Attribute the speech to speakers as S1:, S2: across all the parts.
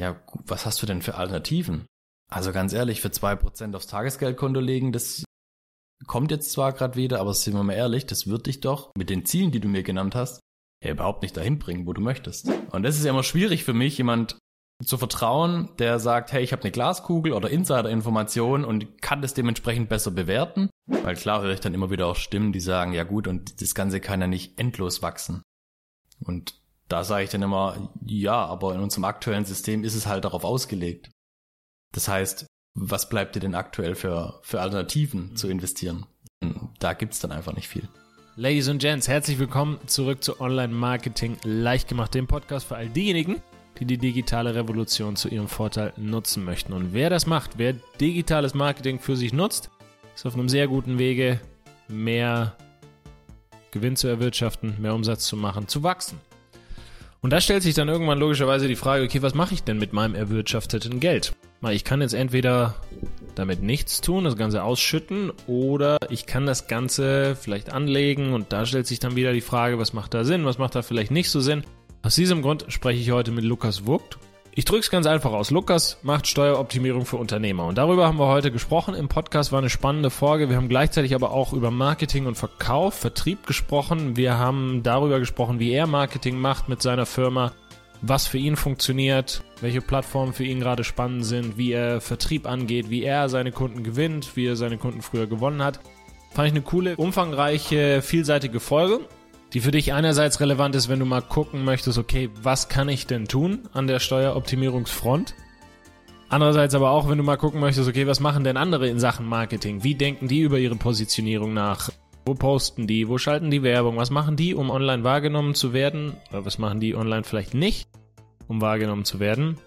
S1: ja, was hast du denn für Alternativen? Also ganz ehrlich, für zwei Prozent aufs Tagesgeldkonto legen, das kommt jetzt zwar gerade wieder, aber sind wir mal ehrlich, das wird dich doch mit den Zielen, die du mir genannt hast, ja überhaupt nicht dahin bringen, wo du möchtest. Und das ist ja immer schwierig für mich, jemand zu vertrauen, der sagt, hey, ich habe eine Glaskugel oder Insider-Information und kann das dementsprechend besser bewerten. Weil klar höre ich dann immer wieder auch Stimmen, die sagen, ja gut, und das Ganze kann ja nicht endlos wachsen. Und da sage ich dann immer, ja, aber in unserem aktuellen System ist es halt darauf ausgelegt. Das heißt, was bleibt dir denn aktuell für, für Alternativen zu investieren? Da gibt's dann einfach nicht viel.
S2: Ladies und Gents, herzlich willkommen zurück zu Online Marketing leicht gemacht, dem Podcast für all diejenigen, die die digitale Revolution zu ihrem Vorteil nutzen möchten. Und wer das macht, wer digitales Marketing für sich nutzt, ist auf einem sehr guten Wege, mehr Gewinn zu erwirtschaften, mehr Umsatz zu machen, zu wachsen. Und da stellt sich dann irgendwann logischerweise die Frage, okay, was mache ich denn mit meinem erwirtschafteten Geld? Ich kann jetzt entweder damit nichts tun, das Ganze ausschütten, oder ich kann das Ganze vielleicht anlegen und da stellt sich dann wieder die Frage, was macht da Sinn, was macht da vielleicht nicht so Sinn. Aus diesem Grund spreche ich heute mit Lukas Vogt. Ich drücke es ganz einfach aus. Lukas macht Steueroptimierung für Unternehmer. Und darüber haben wir heute gesprochen. Im Podcast war eine spannende Folge. Wir haben gleichzeitig aber auch über Marketing und Verkauf, Vertrieb gesprochen. Wir haben darüber gesprochen, wie er Marketing macht mit seiner Firma, was für ihn funktioniert, welche Plattformen für ihn gerade spannend sind, wie er Vertrieb angeht, wie er seine Kunden gewinnt, wie er seine Kunden früher gewonnen hat. Fand ich eine coole, umfangreiche, vielseitige Folge die für dich einerseits relevant ist, wenn du mal gucken möchtest, okay, was kann ich denn tun an der Steueroptimierungsfront? Andererseits aber auch, wenn du mal gucken möchtest, okay, was machen denn andere in Sachen Marketing? Wie denken die über ihre Positionierung nach? Wo posten die? Wo schalten die Werbung? Was machen die, um online wahrgenommen zu werden? Oder was machen die online vielleicht nicht, um wahrgenommen zu werden?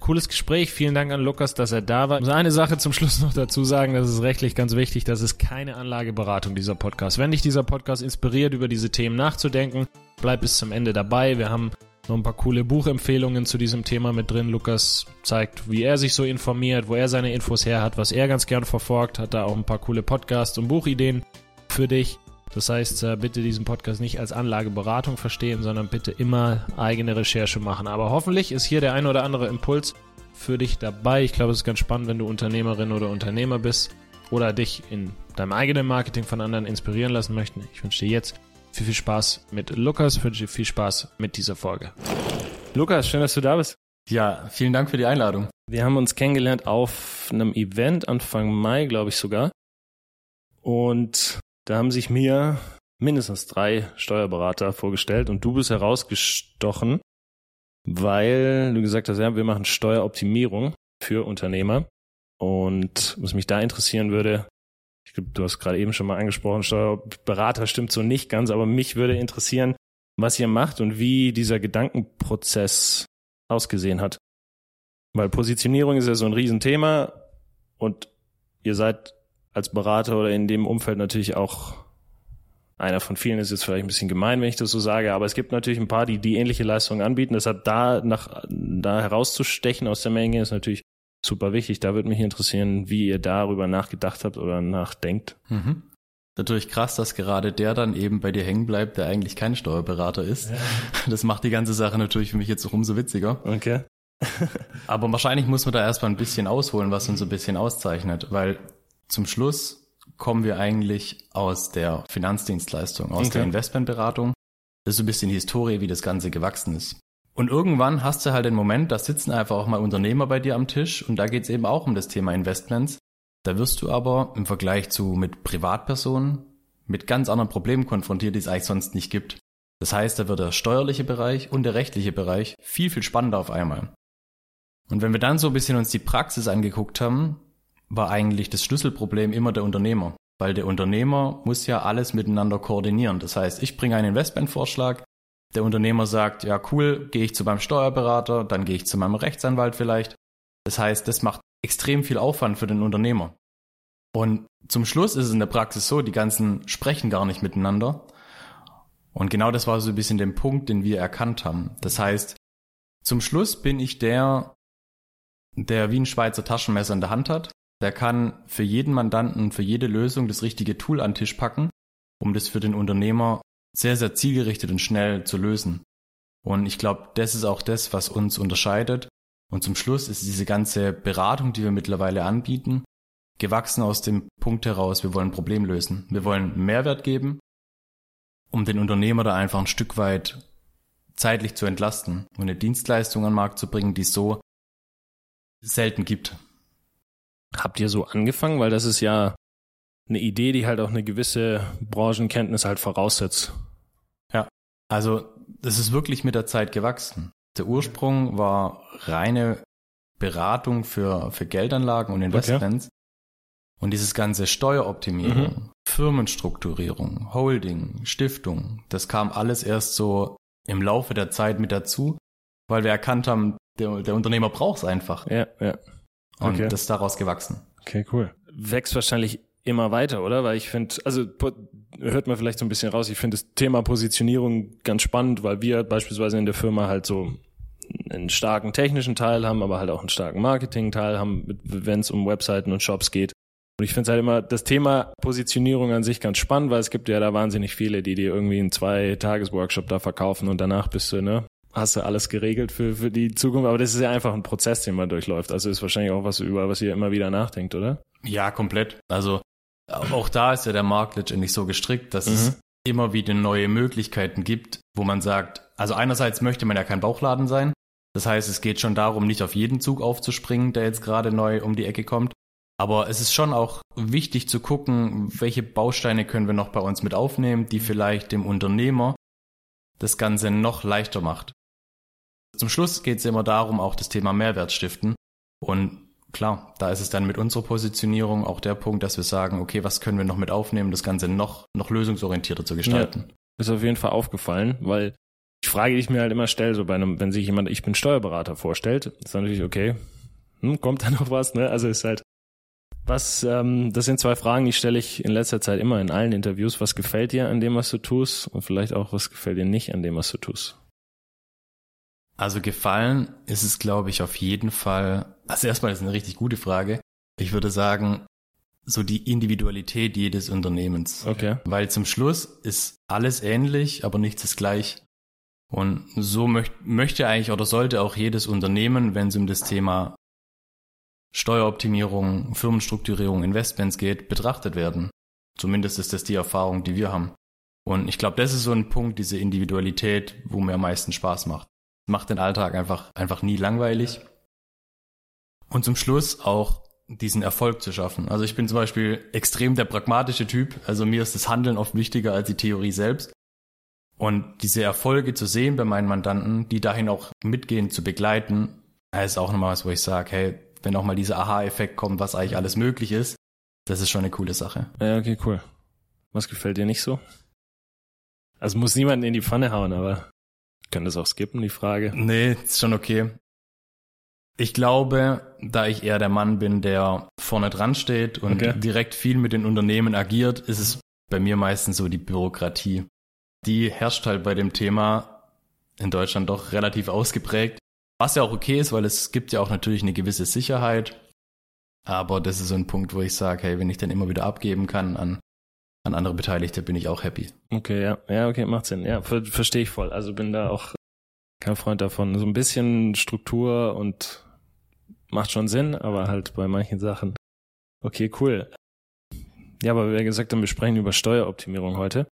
S2: Cooles Gespräch. Vielen Dank an Lukas, dass er da war. Ich muss eine Sache zum Schluss noch dazu sagen, das ist rechtlich ganz wichtig. Das ist keine Anlageberatung, dieser Podcast. Wenn dich dieser Podcast inspiriert, über diese Themen nachzudenken, bleib bis zum Ende dabei. Wir haben noch ein paar coole Buchempfehlungen zu diesem Thema mit drin. Lukas zeigt, wie er sich so informiert, wo er seine Infos her hat, was er ganz gern verfolgt, hat da auch ein paar coole Podcasts und Buchideen für dich. Das heißt, äh, bitte diesen Podcast nicht als Anlageberatung verstehen, sondern bitte immer eigene Recherche machen. Aber hoffentlich ist hier der ein oder andere Impuls für dich dabei. Ich glaube, es ist ganz spannend, wenn du Unternehmerin oder Unternehmer bist oder dich in deinem eigenen Marketing von anderen inspirieren lassen möchten. Ich wünsche dir jetzt viel, viel Spaß mit Lukas, ich wünsche dir viel Spaß mit dieser Folge. Lukas, schön, dass du da bist.
S1: Ja, vielen Dank für die Einladung.
S2: Wir haben uns kennengelernt auf einem Event Anfang Mai, glaube ich sogar. Und da haben sich mir mindestens drei Steuerberater vorgestellt und du bist herausgestochen, weil du gesagt hast, ja, wir machen Steueroptimierung für Unternehmer. Und was mich da interessieren würde, ich glaube, du hast gerade eben schon mal angesprochen, Steuerberater stimmt so nicht ganz, aber mich würde interessieren, was ihr macht und wie dieser Gedankenprozess ausgesehen hat. Weil Positionierung ist ja so ein Riesenthema und ihr seid als Berater oder in dem Umfeld natürlich auch einer von vielen ist jetzt vielleicht ein bisschen gemein, wenn ich das so sage, aber es gibt natürlich ein paar, die die ähnliche Leistungen anbieten. Deshalb da nach da herauszustechen aus der Menge ist natürlich super wichtig. Da würde mich interessieren, wie ihr darüber nachgedacht habt oder nachdenkt.
S1: Mhm. Natürlich krass, dass gerade der dann eben bei dir hängen bleibt, der eigentlich kein Steuerberater ist. Ja. Das macht die ganze Sache natürlich für mich jetzt auch umso witziger.
S2: Okay.
S1: Aber wahrscheinlich muss man da erstmal ein bisschen ausholen, was uns so ein bisschen auszeichnet, weil zum Schluss kommen wir eigentlich aus der Finanzdienstleistung, aus okay. der Investmentberatung. Das ist so ein bisschen die Historie, wie das Ganze gewachsen ist. Und irgendwann hast du halt den Moment, da sitzen einfach auch mal Unternehmer bei dir am Tisch und da geht es eben auch um das Thema Investments. Da wirst du aber im Vergleich zu mit Privatpersonen mit ganz anderen Problemen konfrontiert, die es eigentlich sonst nicht gibt. Das heißt, da wird der steuerliche Bereich und der rechtliche Bereich viel, viel spannender auf einmal. Und wenn wir dann so ein bisschen uns die Praxis angeguckt haben, war eigentlich das Schlüsselproblem immer der Unternehmer. Weil der Unternehmer muss ja alles miteinander koordinieren. Das heißt, ich bringe einen Investmentvorschlag, der Unternehmer sagt, ja cool, gehe ich zu meinem Steuerberater, dann gehe ich zu meinem Rechtsanwalt vielleicht. Das heißt, das macht extrem viel Aufwand für den Unternehmer. Und zum Schluss ist es in der Praxis so, die ganzen sprechen gar nicht miteinander. Und genau das war so ein bisschen der Punkt, den wir erkannt haben. Das heißt, zum Schluss bin ich der, der wie ein Schweizer Taschenmesser in der Hand hat der kann für jeden Mandanten, für jede Lösung das richtige Tool an den Tisch packen, um das für den Unternehmer sehr, sehr zielgerichtet und schnell zu lösen. Und ich glaube, das ist auch das, was uns unterscheidet Und zum Schluss ist diese ganze Beratung, die wir mittlerweile anbieten, gewachsen aus dem Punkt heraus, wir wollen ein Problem lösen. Wir wollen Mehrwert geben, um den Unternehmer da einfach ein Stück weit zeitlich zu entlasten und eine Dienstleistung an den Markt zu bringen, die es so selten gibt.
S2: Habt ihr so angefangen? Weil das ist ja eine Idee, die halt auch eine gewisse Branchenkenntnis halt voraussetzt.
S1: Ja, also das ist wirklich mit der Zeit gewachsen. Der Ursprung war reine Beratung für, für Geldanlagen und Investments. Okay. Und dieses ganze Steueroptimierung, mhm. Firmenstrukturierung, Holding, Stiftung, das kam alles erst so im Laufe der Zeit mit dazu, weil wir erkannt haben, der, der Unternehmer braucht es einfach.
S2: Ja, ja.
S1: Okay. Und das ist daraus gewachsen.
S2: Okay, cool. Wächst wahrscheinlich immer weiter, oder? Weil ich finde, also hört man vielleicht so ein bisschen raus, ich finde das Thema Positionierung ganz spannend, weil wir beispielsweise in der Firma halt so einen starken technischen Teil haben, aber halt auch einen starken Marketing-Teil haben, wenn es um Webseiten und Shops geht. Und ich finde halt immer das Thema Positionierung an sich ganz spannend, weil es gibt ja da wahnsinnig viele, die dir irgendwie einen Zwei-Tages-Workshop da verkaufen und danach bist du, ne, hast du alles geregelt für, für die Zukunft. Aber das ist ja einfach ein Prozess, den man durchläuft. Also ist wahrscheinlich auch was über, was ihr immer wieder nachdenkt, oder?
S1: Ja, komplett. Also auch da ist ja der Markt letztendlich so gestrickt, dass mhm. es immer wieder neue Möglichkeiten gibt, wo man sagt, also einerseits möchte man ja kein Bauchladen sein. Das heißt, es geht schon darum, nicht auf jeden Zug aufzuspringen, der jetzt gerade neu um die Ecke kommt. Aber es ist schon auch wichtig zu gucken, welche Bausteine können wir noch bei uns mit aufnehmen, die vielleicht dem Unternehmer das Ganze noch leichter macht. Zum Schluss geht es immer darum, auch das Thema Mehrwert stiften. Und klar, da ist es dann mit unserer Positionierung auch der Punkt, dass wir sagen, okay, was können wir noch mit aufnehmen, das Ganze noch, noch lösungsorientierter zu gestalten. Ja,
S2: ist auf jeden Fall aufgefallen, weil die Frage, die ich mir halt immer stelle, so bei einem, wenn sich jemand, ich bin Steuerberater vorstellt, ist natürlich okay, hm, kommt da noch was, ne? Also ist halt, was, ähm, das sind zwei Fragen, die stelle ich in letzter Zeit immer in allen Interviews. Was gefällt dir an dem, was du tust? Und vielleicht auch, was gefällt dir nicht an dem, was du tust?
S1: Also gefallen ist es, glaube ich, auf jeden Fall. Also erstmal ist eine richtig gute Frage. Ich würde sagen, so die Individualität jedes Unternehmens.
S2: Okay.
S1: Weil zum Schluss ist alles ähnlich, aber nichts ist gleich. Und so möcht, möchte eigentlich oder sollte auch jedes Unternehmen, wenn es um das Thema Steueroptimierung, Firmenstrukturierung, Investments geht, betrachtet werden. Zumindest ist das die Erfahrung, die wir haben. Und ich glaube, das ist so ein Punkt, diese Individualität, wo mir am meisten Spaß macht macht den Alltag einfach, einfach nie langweilig. Und zum Schluss auch diesen Erfolg zu schaffen. Also ich bin zum Beispiel extrem der pragmatische Typ. Also mir ist das Handeln oft wichtiger als die Theorie selbst. Und diese Erfolge zu sehen bei meinen Mandanten, die dahin auch mitgehen, zu begleiten, ist auch nochmal was, wo ich sage, hey, wenn auch mal dieser Aha-Effekt kommt, was eigentlich alles möglich ist, das ist schon eine coole Sache.
S2: Ja, okay, cool. Was gefällt dir nicht so? Also muss niemanden in die Pfanne hauen, aber können das auch skippen, die Frage?
S1: Nee, ist schon okay. Ich glaube, da ich eher der Mann bin, der vorne dran steht und okay. direkt viel mit den Unternehmen agiert, ist es bei mir meistens so die Bürokratie. Die herrscht halt bei dem Thema in Deutschland doch relativ ausgeprägt. Was ja auch okay ist, weil es gibt ja auch natürlich eine gewisse Sicherheit. Aber das ist so ein Punkt, wo ich sage, hey, wenn ich dann immer wieder abgeben kann an an andere Beteiligte bin ich auch happy.
S2: Okay, ja, ja, okay, macht Sinn. Ja, ver verstehe ich voll. Also bin da auch kein Freund davon. So ein bisschen Struktur und macht schon Sinn, aber halt bei manchen Sachen. Okay, cool. Ja, aber wie gesagt haben, wir sprechen über Steueroptimierung heute.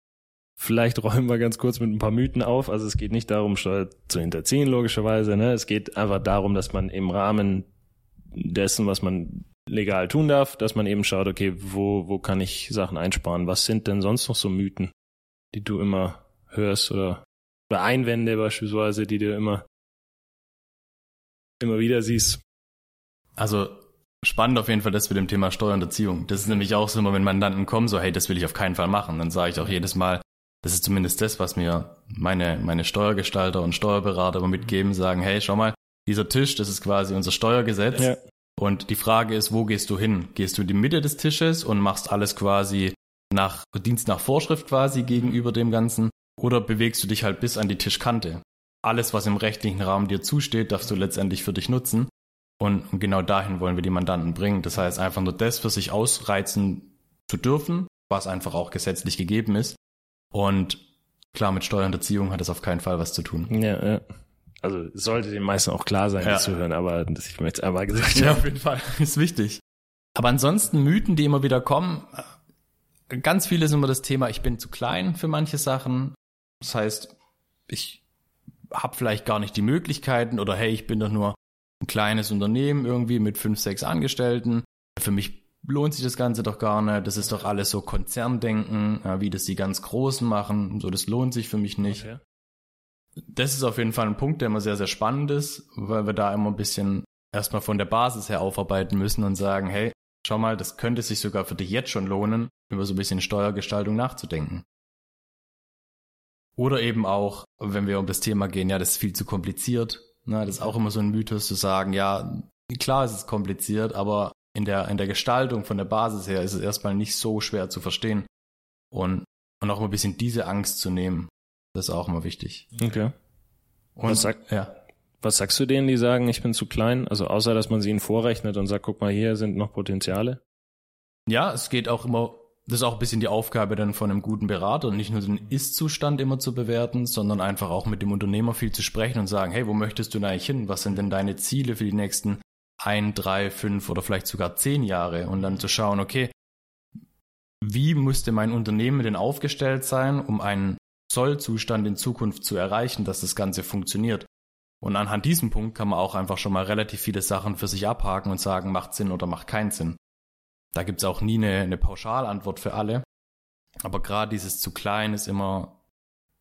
S2: Vielleicht räumen wir ganz kurz mit ein paar Mythen auf. Also es geht nicht darum, Steuer zu hinterziehen, logischerweise. Ne? Es geht einfach darum, dass man im Rahmen dessen, was man legal tun darf, dass man eben schaut, okay, wo, wo kann ich Sachen einsparen? Was sind denn sonst noch so Mythen, die du immer hörst oder, oder Einwände beispielsweise, die du immer, immer wieder siehst?
S1: Also spannend auf jeden Fall das mit dem Thema Steuerhinterziehung. Das ist nämlich auch so immer, wenn Mandanten kommen, so hey, das will ich auf keinen Fall machen. Dann sage ich auch jedes Mal, das ist zumindest das, was mir meine, meine Steuergestalter und Steuerberater immer mitgeben, sagen, hey, schau mal, dieser Tisch, das ist quasi unser Steuergesetz. Ja. Und die Frage ist, wo gehst du hin? Gehst du in die Mitte des Tisches und machst alles quasi nach Dienst nach Vorschrift quasi gegenüber dem Ganzen? Oder bewegst du dich halt bis an die Tischkante? Alles, was im rechtlichen Rahmen dir zusteht, darfst du letztendlich für dich nutzen. Und genau dahin wollen wir die Mandanten bringen. Das heißt, einfach nur das für sich ausreizen zu dürfen, was einfach auch gesetzlich gegeben ist. Und klar, mit Steuerhinterziehung hat das auf keinen Fall was zu tun.
S2: Ja, ja. Also es sollte den meisten auch klar sein, ja. das zu hören, aber ich möchte es einmal gesagt
S1: haben. Ja, auf jeden Fall. Ist wichtig. Aber ansonsten Mythen, die immer wieder kommen, ganz viele ist immer das Thema, ich bin zu klein für manche Sachen. Das heißt, ich habe vielleicht gar nicht die Möglichkeiten oder hey, ich bin doch nur ein kleines Unternehmen irgendwie mit fünf, sechs Angestellten. Für mich lohnt sich das Ganze doch gar nicht. Das ist doch alles so Konzerndenken, wie das die ganz Großen machen. So, das lohnt sich für mich nicht. Okay. Das ist auf jeden Fall ein Punkt, der immer sehr, sehr spannend ist, weil wir da immer ein bisschen erstmal von der Basis her aufarbeiten müssen und sagen, hey, schau mal, das könnte sich sogar für dich jetzt schon lohnen, über so ein bisschen Steuergestaltung nachzudenken. Oder eben auch, wenn wir um das Thema gehen, ja, das ist viel zu kompliziert. Na, das ist auch immer so ein Mythos zu sagen, ja, klar ist es kompliziert, aber in der, in der Gestaltung von der Basis her ist es erstmal nicht so schwer zu verstehen. Und, und auch mal ein bisschen diese Angst zu nehmen, das ist auch immer wichtig.
S2: Okay. Und, was, sag, ja. was sagst du denen, die sagen, ich bin zu klein? Also außer, dass man sie ihnen vorrechnet und sagt, guck mal, hier sind noch Potenziale?
S1: Ja, es geht auch immer, das ist auch ein bisschen die Aufgabe dann von einem guten Berater, nicht nur den Ist-Zustand immer zu bewerten, sondern einfach auch mit dem Unternehmer viel zu sprechen und sagen, hey, wo möchtest du denn eigentlich hin? Was sind denn deine Ziele für die nächsten ein, drei, fünf oder vielleicht sogar zehn Jahre? Und dann zu schauen, okay, wie müsste mein Unternehmen denn aufgestellt sein, um einen Sollzustand in Zukunft zu erreichen, dass das Ganze funktioniert? Und anhand diesem Punkt kann man auch einfach schon mal relativ viele Sachen für sich abhaken und sagen, macht Sinn oder macht keinen Sinn. Da gibt's auch nie eine, eine Pauschalantwort für alle. Aber gerade dieses zu klein ist immer,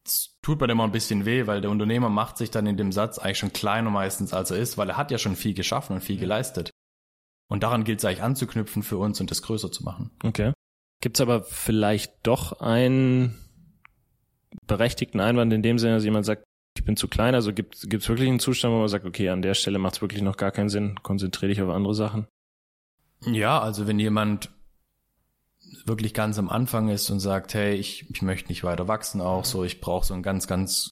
S1: es tut mir immer ein bisschen weh, weil der Unternehmer macht sich dann in dem Satz eigentlich schon kleiner meistens, als er ist, weil er hat ja schon viel geschaffen und viel geleistet. Und daran gilt es eigentlich anzuknüpfen für uns und das größer zu machen.
S2: Okay. Gibt's aber vielleicht doch einen berechtigten Einwand in dem Sinne, dass jemand sagt, ich bin zu klein, also gibt es wirklich einen Zustand, wo man sagt, okay, an der Stelle macht es wirklich noch gar keinen Sinn, konzentriere dich auf andere Sachen?
S1: Ja, also wenn jemand wirklich ganz am Anfang ist und sagt, hey, ich, ich möchte nicht weiter wachsen auch so, ich brauche so einen ganz, ganz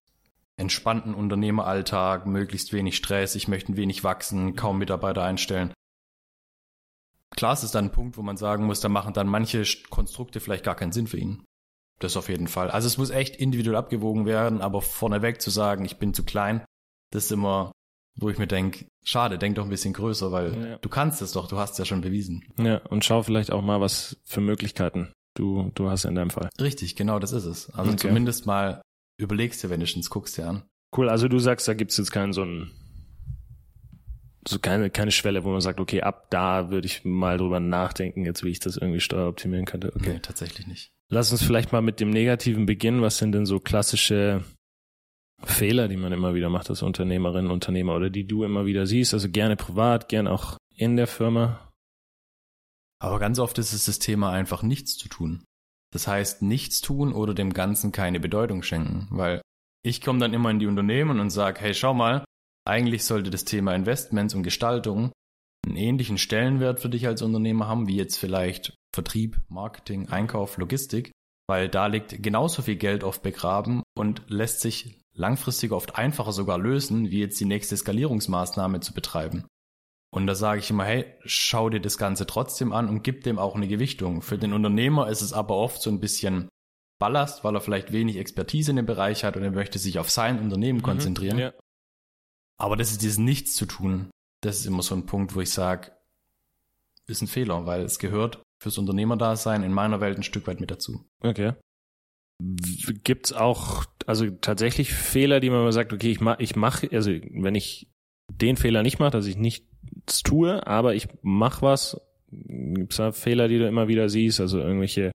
S1: entspannten Unternehmeralltag, möglichst wenig Stress, ich möchte ein wenig wachsen, kaum Mitarbeiter einstellen. Klar, es ist dann ein Punkt, wo man sagen muss, da machen dann manche Konstrukte vielleicht gar keinen Sinn für ihn. Das auf jeden Fall. Also es muss echt individuell abgewogen werden, aber vorneweg zu sagen, ich bin zu klein, das ist immer wo ich mir denke, schade, denk doch ein bisschen größer, weil ja. du kannst es doch, du hast es ja schon bewiesen.
S2: Ja, und schau vielleicht auch mal, was für Möglichkeiten du, du hast in deinem Fall.
S1: Richtig, genau, das ist es. Also okay. zumindest mal überlegst dir wenigstens, guckst dir an.
S2: Cool, also du sagst, da gibt's jetzt keinen so einen so keine, keine Schwelle, wo man sagt, okay, ab da würde ich mal drüber nachdenken, jetzt wie ich das irgendwie steueroptimieren könnte. Okay,
S1: nee, tatsächlich nicht.
S2: Lass uns vielleicht mal mit dem Negativen beginnen. Was sind denn so klassische Fehler, die man immer wieder macht als Unternehmerin, Unternehmer oder die du immer wieder siehst, also gerne privat, gerne auch in der Firma?
S1: Aber ganz oft ist es das Thema einfach nichts zu tun. Das heißt, nichts tun oder dem Ganzen keine Bedeutung schenken, weil ich komme dann immer in die Unternehmen und sage, hey, schau mal, eigentlich sollte das Thema Investments und Gestaltung einen ähnlichen Stellenwert für dich als Unternehmer haben, wie jetzt vielleicht Vertrieb, Marketing, Einkauf, Logistik, weil da liegt genauso viel Geld oft begraben und lässt sich langfristig oft einfacher sogar lösen, wie jetzt die nächste Skalierungsmaßnahme zu betreiben. Und da sage ich immer, hey, schau dir das Ganze trotzdem an und gib dem auch eine Gewichtung. Für den Unternehmer ist es aber oft so ein bisschen Ballast, weil er vielleicht wenig Expertise in dem Bereich hat und er möchte sich auf sein Unternehmen mhm, konzentrieren. Ja. Aber das ist dieses Nichts zu tun. Das ist immer so ein Punkt, wo ich sage, ist ein Fehler, weil es gehört fürs Unternehmerdasein in meiner Welt ein Stück weit mit dazu.
S2: Okay. Gibt's auch, also tatsächlich Fehler, die man sagt, okay, ich mach, ich mache, also wenn ich den Fehler nicht mache, dass ich nichts tue, aber ich mache was, gibt's da Fehler, die du immer wieder siehst, also irgendwelche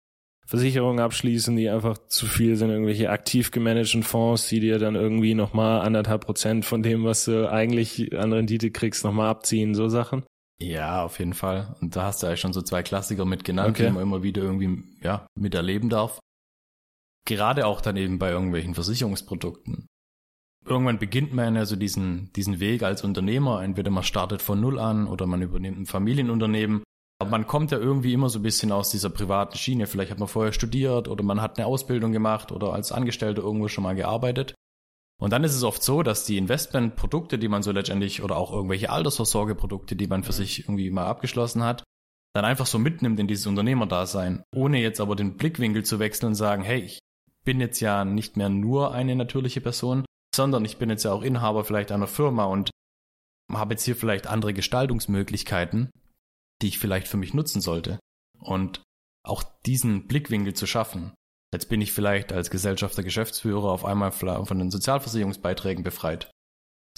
S2: Versicherungen abschließen, die einfach zu viel sind, irgendwelche aktiv gemanagten Fonds, die dir dann irgendwie nochmal anderthalb Prozent von dem, was du eigentlich an Rendite kriegst, nochmal abziehen, so Sachen?
S1: Ja, auf jeden Fall. Und da hast du eigentlich schon so zwei Klassiker mit genannt, okay. die man immer wieder irgendwie, ja, miterleben darf. Gerade auch dann eben bei irgendwelchen Versicherungsprodukten. Irgendwann beginnt man ja so diesen, diesen Weg als Unternehmer. Entweder man startet von Null an oder man übernimmt ein Familienunternehmen. Aber man kommt ja irgendwie immer so ein bisschen aus dieser privaten Schiene. Vielleicht hat man vorher studiert oder man hat eine Ausbildung gemacht oder als Angestellter irgendwo schon mal gearbeitet. Und dann ist es oft so, dass die Investmentprodukte, die man so letztendlich oder auch irgendwelche Altersvorsorgeprodukte, die man für sich irgendwie mal abgeschlossen hat, dann einfach so mitnimmt in dieses Unternehmerdasein, ohne jetzt aber den Blickwinkel zu wechseln und sagen, hey, ich bin jetzt ja nicht mehr nur eine natürliche Person, sondern ich bin jetzt ja auch Inhaber vielleicht einer Firma und habe jetzt hier vielleicht andere Gestaltungsmöglichkeiten, die ich vielleicht für mich nutzen sollte. Und auch diesen Blickwinkel zu schaffen. Jetzt bin ich vielleicht als Gesellschafter, Geschäftsführer auf einmal von den Sozialversicherungsbeiträgen befreit.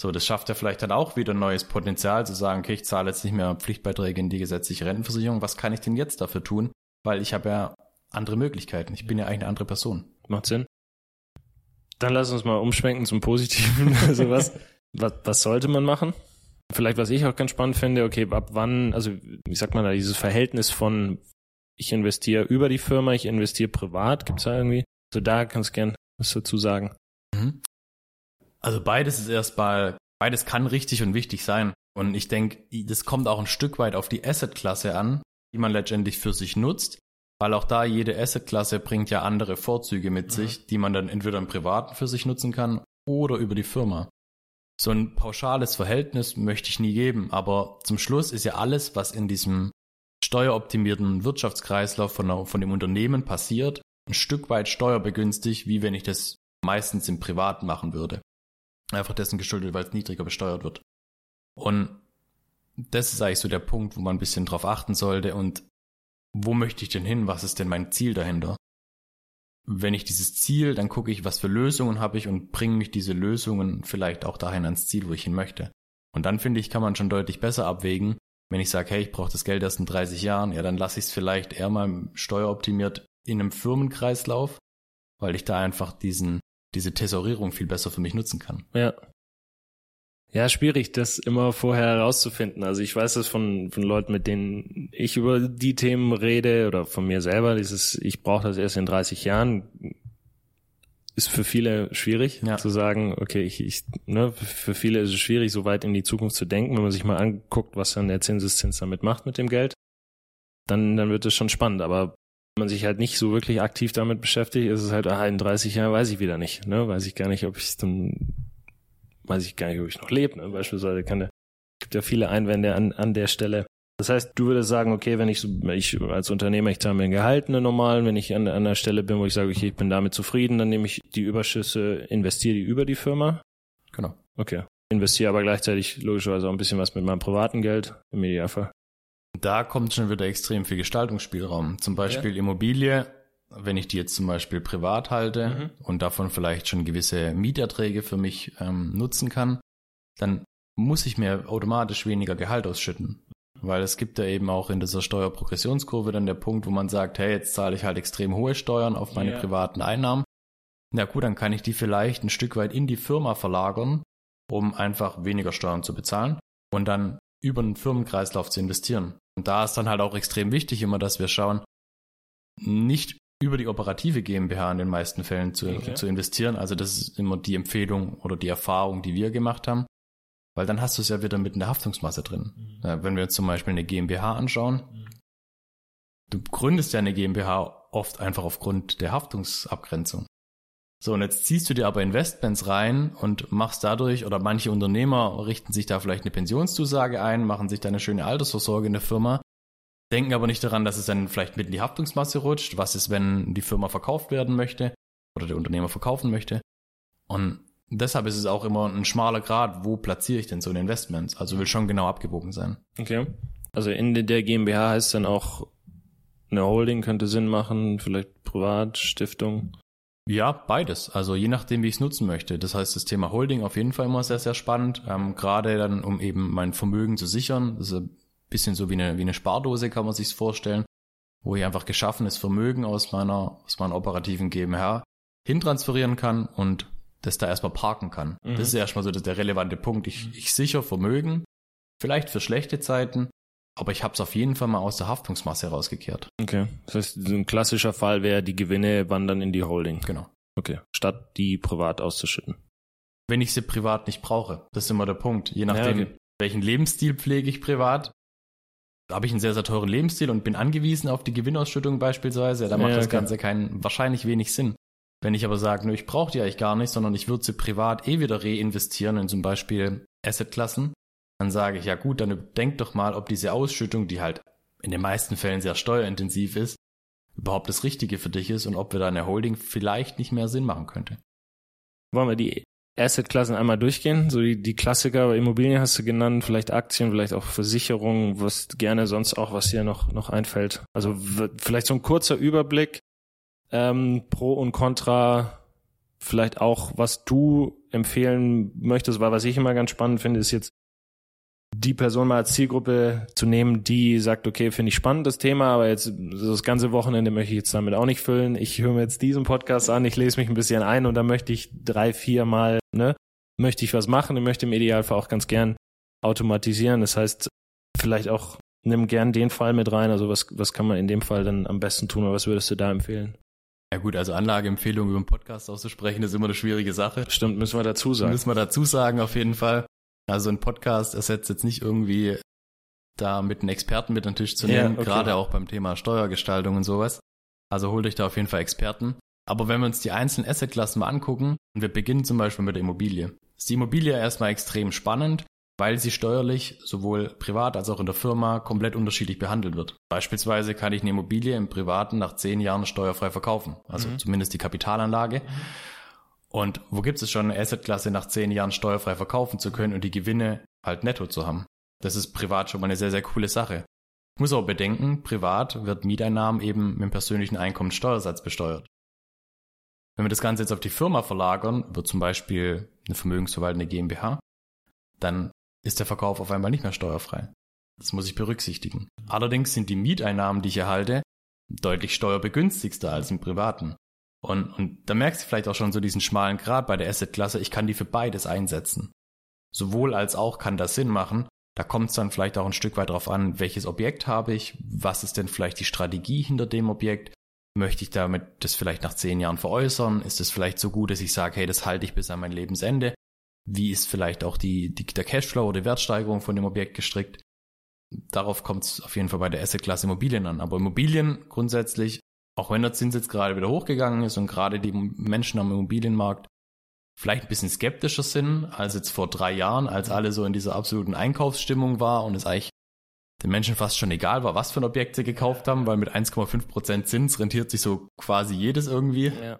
S1: So, das schafft ja vielleicht dann auch wieder neues Potenzial zu sagen, okay, ich zahle jetzt nicht mehr Pflichtbeiträge in die gesetzliche Rentenversicherung. Was kann ich denn jetzt dafür tun? Weil ich habe ja andere Möglichkeiten. Ich bin ja eigentlich eine andere Person.
S2: Macht Sinn. Dann lass uns mal umschwenken zum Positiven. also was, was, was sollte man machen? Vielleicht, was ich auch ganz spannend finde, okay, ab wann, also wie sagt man da, dieses Verhältnis von ich investiere über die Firma, ich investiere privat, gibt's da irgendwie? Also da kannst du gern was dazu sagen. Mhm.
S1: Also beides ist erstmal, beides kann richtig und wichtig sein. Und ich denke, das kommt auch ein Stück weit auf die Asset-Klasse an, die man letztendlich für sich nutzt, weil auch da jede Asset-Klasse bringt ja andere Vorzüge mit mhm. sich, die man dann entweder im Privaten für sich nutzen kann oder über die Firma. So ein pauschales Verhältnis möchte ich nie geben, aber zum Schluss ist ja alles, was in diesem steueroptimierten Wirtschaftskreislauf von, von dem Unternehmen passiert, ein Stück weit steuerbegünstigt, wie wenn ich das meistens im Privat machen würde. Einfach dessen geschuldet, weil es niedriger besteuert wird. Und das ist eigentlich so der Punkt, wo man ein bisschen drauf achten sollte und wo möchte ich denn hin? Was ist denn mein Ziel dahinter? wenn ich dieses Ziel, dann gucke ich, was für Lösungen habe ich und bringe mich diese Lösungen vielleicht auch dahin ans Ziel, wo ich hin möchte. Und dann finde ich, kann man schon deutlich besser abwägen, wenn ich sage, hey, ich brauche das Geld erst in 30 Jahren, ja, dann lasse ich es vielleicht eher mal steueroptimiert in einem Firmenkreislauf, weil ich da einfach diesen, diese Tesorierung viel besser für mich nutzen kann.
S2: Ja. Ja, schwierig, das immer vorher herauszufinden. Also ich weiß das von, von Leuten, mit denen ich über die Themen rede oder von mir selber, dieses, ich brauche das erst in 30 Jahren, ist für viele schwierig ja. zu sagen, okay, ich, ich, ne, für viele ist es schwierig, so weit in die Zukunft zu denken, wenn man sich mal anguckt, was dann der Zinseszins damit macht mit dem Geld, dann, dann wird es schon spannend. Aber wenn man sich halt nicht so wirklich aktiv damit beschäftigt, ist es halt, ah, in 30 Jahren weiß ich wieder nicht, ne, weiß ich gar nicht, ob ich dann weiß ich gar nicht, ob ich noch lebe. Ne? Beispielsweise kann der, gibt ja viele Einwände an, an der Stelle. Das heißt, du würdest sagen, okay, wenn ich, so, ich als Unternehmer, ich zahle mir ein Gehalt, eine normalen, wenn ich an, an der Stelle bin, wo ich sage, okay, ich bin damit zufrieden, dann nehme ich die Überschüsse, investiere die über die Firma.
S1: Genau.
S2: Okay. Investiere aber gleichzeitig logischerweise auch ein bisschen was mit meinem privaten Geld im Idealfall.
S1: Da kommt schon wieder extrem viel Gestaltungsspielraum. Zum Beispiel ja. Immobilie wenn ich die jetzt zum Beispiel privat halte mhm. und davon vielleicht schon gewisse Mieterträge für mich ähm, nutzen kann, dann muss ich mir automatisch weniger Gehalt ausschütten. Weil es gibt ja eben auch in dieser Steuerprogressionskurve dann der Punkt, wo man sagt, hey, jetzt zahle ich halt extrem hohe Steuern auf meine yeah. privaten Einnahmen. Na gut, dann kann ich die vielleicht ein Stück weit in die Firma verlagern, um einfach weniger Steuern zu bezahlen und dann über einen Firmenkreislauf zu investieren. Und da ist dann halt auch extrem wichtig immer, dass wir schauen, nicht über die operative GmbH in den meisten Fällen zu, okay. zu investieren. Also das ist immer die Empfehlung oder die Erfahrung, die wir gemacht haben. Weil dann hast du es ja wieder mit in der Haftungsmasse drin. Mhm. Ja, wenn wir uns zum Beispiel eine GmbH anschauen, mhm. du gründest ja eine GmbH oft einfach aufgrund der Haftungsabgrenzung. So, und jetzt ziehst du dir aber Investments rein und machst dadurch, oder manche Unternehmer richten sich da vielleicht eine Pensionszusage ein, machen sich da eine schöne Altersvorsorge in der Firma denken aber nicht daran, dass es dann vielleicht mit in die Haftungsmasse rutscht. Was ist, wenn die Firma verkauft werden möchte oder der Unternehmer verkaufen möchte? Und deshalb ist es auch immer ein schmaler Grad, wo platziere ich denn so ein Investment? Also will schon genau abgewogen sein.
S2: Okay. Also in der GmbH heißt dann auch eine Holding könnte Sinn machen, vielleicht Privat, Stiftung.
S1: Ja, beides. Also je nachdem, wie ich es nutzen möchte. Das heißt, das Thema Holding auf jeden Fall immer sehr, sehr spannend. Ähm, gerade dann, um eben mein Vermögen zu sichern. Das ist bisschen so wie eine, wie eine Spardose kann man sich's vorstellen, wo ich einfach geschaffenes Vermögen aus meiner, aus meiner operativen GmbH hintransferieren kann und das da erstmal parken kann. Mhm. Das ist erstmal so der relevante Punkt. Ich, mhm. ich sichere Vermögen, vielleicht für schlechte Zeiten, aber ich habe es auf jeden Fall mal aus der Haftungsmasse rausgekehrt.
S2: Okay. Das heißt, ein klassischer Fall wäre, die Gewinne wandern in die Holding.
S1: Genau.
S2: Okay. Statt die privat auszuschütten.
S1: Wenn ich sie privat nicht brauche. Das ist immer der Punkt. Je nachdem, ja, okay. welchen Lebensstil pflege ich privat, habe ich einen sehr, sehr teuren Lebensstil und bin angewiesen auf die Gewinnausschüttung beispielsweise, da macht ja, das Ganze keinen, wahrscheinlich wenig Sinn. Wenn ich aber sage, nur ich brauche die eigentlich gar nicht, sondern ich würde sie privat eh wieder reinvestieren in zum Beispiel Assetklassen, dann sage ich, ja gut, dann denk doch mal, ob diese Ausschüttung, die halt in den meisten Fällen sehr steuerintensiv ist, überhaupt das Richtige für dich ist und ob wir da eine Holding vielleicht nicht mehr Sinn machen könnte.
S2: Wollen wir die Assetklassen einmal durchgehen? So die, die Klassiker, Immobilien hast du genannt, vielleicht Aktien, vielleicht auch Versicherungen, was gerne sonst auch, was dir noch, noch einfällt. Also vielleicht so ein kurzer Überblick, ähm, Pro und Contra, vielleicht auch, was du empfehlen möchtest, weil was ich immer ganz spannend finde, ist jetzt die Person mal als Zielgruppe zu nehmen, die sagt, okay, finde ich spannend das Thema, aber jetzt das ganze Wochenende möchte ich jetzt damit auch nicht füllen. Ich höre mir jetzt diesen Podcast an, ich lese mich ein bisschen ein und dann möchte ich drei, vier Mal, ne, möchte ich was machen und möchte im Idealfall auch ganz gern automatisieren. Das heißt, vielleicht auch nimm gern den Fall mit rein. Also was, was kann man in dem Fall dann am besten tun oder was würdest du da empfehlen?
S1: Ja gut, also Anlageempfehlungen über einen Podcast auszusprechen, ist immer eine schwierige Sache.
S2: Stimmt, müssen wir dazu sagen.
S1: Müssen wir dazu sagen, auf jeden Fall. Also ein Podcast ersetzt jetzt nicht irgendwie da mit einem Experten mit an den Tisch zu nehmen, ja, okay. gerade auch beim Thema Steuergestaltung und sowas. Also holt euch da auf jeden Fall Experten. Aber wenn wir uns die einzelnen Assetklassen mal angucken, und wir beginnen zum Beispiel mit der Immobilie, ist die Immobilie erstmal extrem spannend, weil sie steuerlich sowohl privat als auch in der Firma komplett unterschiedlich behandelt wird. Beispielsweise kann ich eine Immobilie im Privaten nach zehn Jahren steuerfrei verkaufen, also mhm. zumindest die Kapitalanlage. Mhm. Und wo gibt es schon eine Assetklasse nach zehn Jahren steuerfrei verkaufen zu können und die Gewinne halt netto zu haben? Das ist privat schon mal eine sehr, sehr coole Sache. Ich muss auch bedenken, privat wird Mieteinnahmen eben mit dem persönlichen Einkommenssteuersatz besteuert. Wenn wir das Ganze jetzt auf die Firma verlagern, wird zum Beispiel eine vermögensverwaltende GmbH, dann ist der Verkauf auf einmal nicht mehr steuerfrei. Das muss ich berücksichtigen. Allerdings sind die Mieteinnahmen, die ich erhalte, deutlich steuerbegünstigster als im privaten. Und, und da merkst du vielleicht auch schon so diesen schmalen Grad bei der Assetklasse, ich kann die für beides einsetzen. Sowohl als auch kann das Sinn machen. Da kommt es dann vielleicht auch ein Stück weit darauf an, welches Objekt habe ich, was ist denn vielleicht die Strategie hinter dem Objekt, möchte ich damit das vielleicht nach zehn Jahren veräußern, ist es vielleicht so gut, dass ich sage, hey, das halte ich bis an mein Lebensende, wie ist vielleicht auch die, die der Cashflow oder die Wertsteigerung von dem Objekt gestrickt. Darauf kommt es auf jeden Fall bei der Assetklasse Immobilien an. Aber Immobilien grundsätzlich auch wenn der Zins jetzt gerade wieder hochgegangen ist und gerade die Menschen am Immobilienmarkt vielleicht ein bisschen skeptischer sind als jetzt vor drei Jahren, als alle so in dieser absoluten Einkaufsstimmung war und es eigentlich den Menschen fast schon egal war, was für ein Objekt sie gekauft haben, weil mit 1,5% Zins rentiert sich so quasi jedes irgendwie. Ja.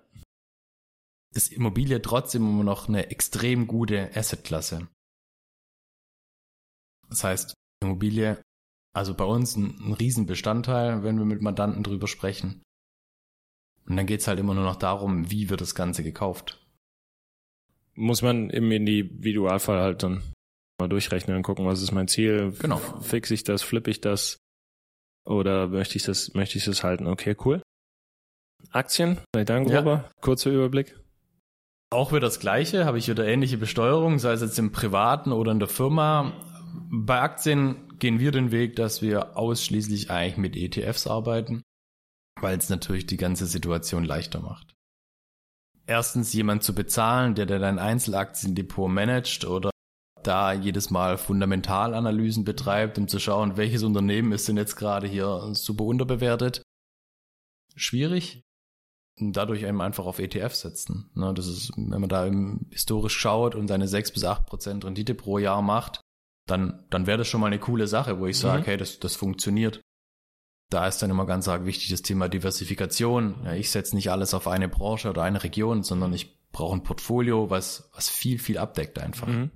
S1: Ist Immobilie trotzdem immer noch eine extrem gute Assetklasse. Das heißt, Immobilie, also bei uns ein, ein Riesenbestandteil, wenn wir mit Mandanten drüber sprechen. Und dann geht's halt immer nur noch darum, wie wird das Ganze gekauft.
S2: Muss man im Individualfall halt dann mal durchrechnen und gucken, was ist mein Ziel.
S1: Genau.
S2: Fix ich das, flippe ich das oder möchte ich das, möchte ich das halten? Okay, cool. Aktien, dann grober, ja. kurzer Überblick.
S1: Auch wieder das Gleiche, habe ich wieder ähnliche Besteuerung, sei es jetzt im Privaten oder in der Firma. Bei Aktien gehen wir den Weg, dass wir ausschließlich eigentlich mit ETFs arbeiten weil es natürlich die ganze Situation leichter macht. Erstens jemand zu bezahlen, der dein Einzelaktiendepot managt oder da jedes Mal Fundamentalanalysen betreibt, um zu schauen, welches Unternehmen ist denn jetzt gerade hier super unterbewertet. Schwierig. Dadurch eben einfach auf ETF setzen. Ne, das ist, wenn man da historisch schaut und seine 6 bis 8 Prozent Rendite pro Jahr macht, dann, dann wäre das schon mal eine coole Sache, wo ich sage, mhm. hey, das, das funktioniert da ist dann immer ganz arg wichtig das Thema Diversifikation. Ja, ich setze nicht alles auf eine Branche oder eine Region, sondern ich brauche ein Portfolio, was, was viel, viel abdeckt einfach. Mhm.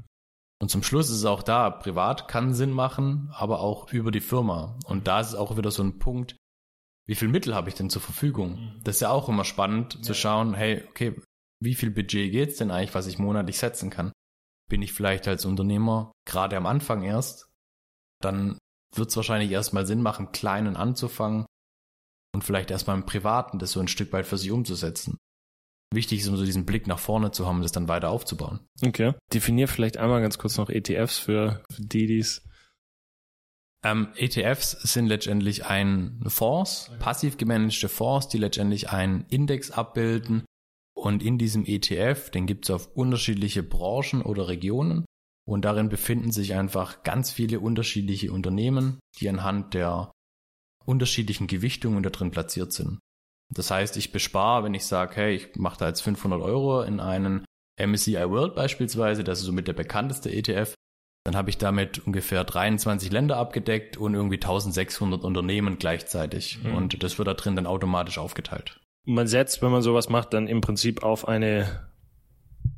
S1: Und zum Schluss ist es auch da, privat kann Sinn machen, aber auch über die Firma. Und da ist es auch wieder so ein Punkt, wie viel Mittel habe ich denn zur Verfügung? Mhm. Das ist ja auch immer spannend ja. zu schauen, hey, okay, wie viel Budget geht's denn eigentlich, was ich monatlich setzen kann? Bin ich vielleicht als Unternehmer gerade am Anfang erst, dann wird es wahrscheinlich erstmal Sinn machen, kleinen anzufangen und vielleicht erstmal im Privaten das so ein Stück weit für sich umzusetzen. Wichtig ist, um so diesen Blick nach vorne zu haben, das dann weiter aufzubauen.
S2: Okay. Definier vielleicht einmal ganz kurz noch ETFs für, für die, die's.
S1: Ähm, ETFs sind letztendlich ein Fonds, passiv gemanagte Fonds, die letztendlich einen Index abbilden. Und in diesem ETF, den gibt es auf unterschiedliche Branchen oder Regionen. Und darin befinden sich einfach ganz viele unterschiedliche Unternehmen, die anhand der unterschiedlichen Gewichtungen da drin platziert sind. Das heißt, ich bespare, wenn ich sage, hey, ich mache da jetzt 500 Euro in einen MSCI World beispielsweise, das ist somit der bekannteste ETF, dann habe ich damit ungefähr 23 Länder abgedeckt und irgendwie 1600 Unternehmen gleichzeitig. Mhm. Und das wird da drin dann automatisch aufgeteilt.
S2: Man setzt, wenn man sowas macht, dann im Prinzip auf eine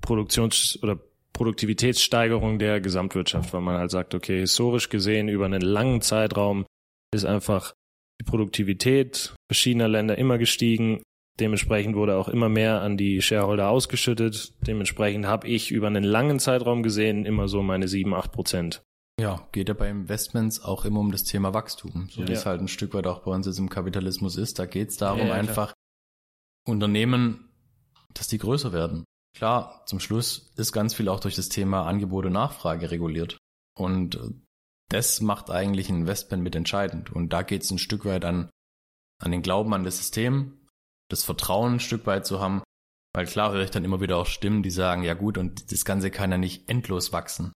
S2: Produktions- oder Produktivitätssteigerung der Gesamtwirtschaft, weil man halt sagt, okay, historisch gesehen über einen langen Zeitraum ist einfach die Produktivität verschiedener Länder immer gestiegen. Dementsprechend wurde auch immer mehr an die Shareholder ausgeschüttet. Dementsprechend habe ich über einen langen Zeitraum gesehen immer so meine sieben, acht Prozent.
S1: Ja, geht ja bei Investments auch immer um das Thema Wachstum, so
S2: Ja.
S1: wie es halt ein Stück weit auch bei uns jetzt im Kapitalismus ist. Da geht es darum,
S2: Ja, ja,
S1: einfach Unternehmen, dass die größer werden. Klar, zum Schluss ist ganz viel auch durch das Thema Angebot und Nachfrage reguliert. Und das macht eigentlich ein Investment mit entscheidend. Und da geht es ein Stück weit an, an den Glauben an das System, das Vertrauen ein Stück weit zu haben. Weil klar höre ich dann immer wieder auch Stimmen, die sagen, ja gut, und das Ganze kann ja nicht endlos wachsen.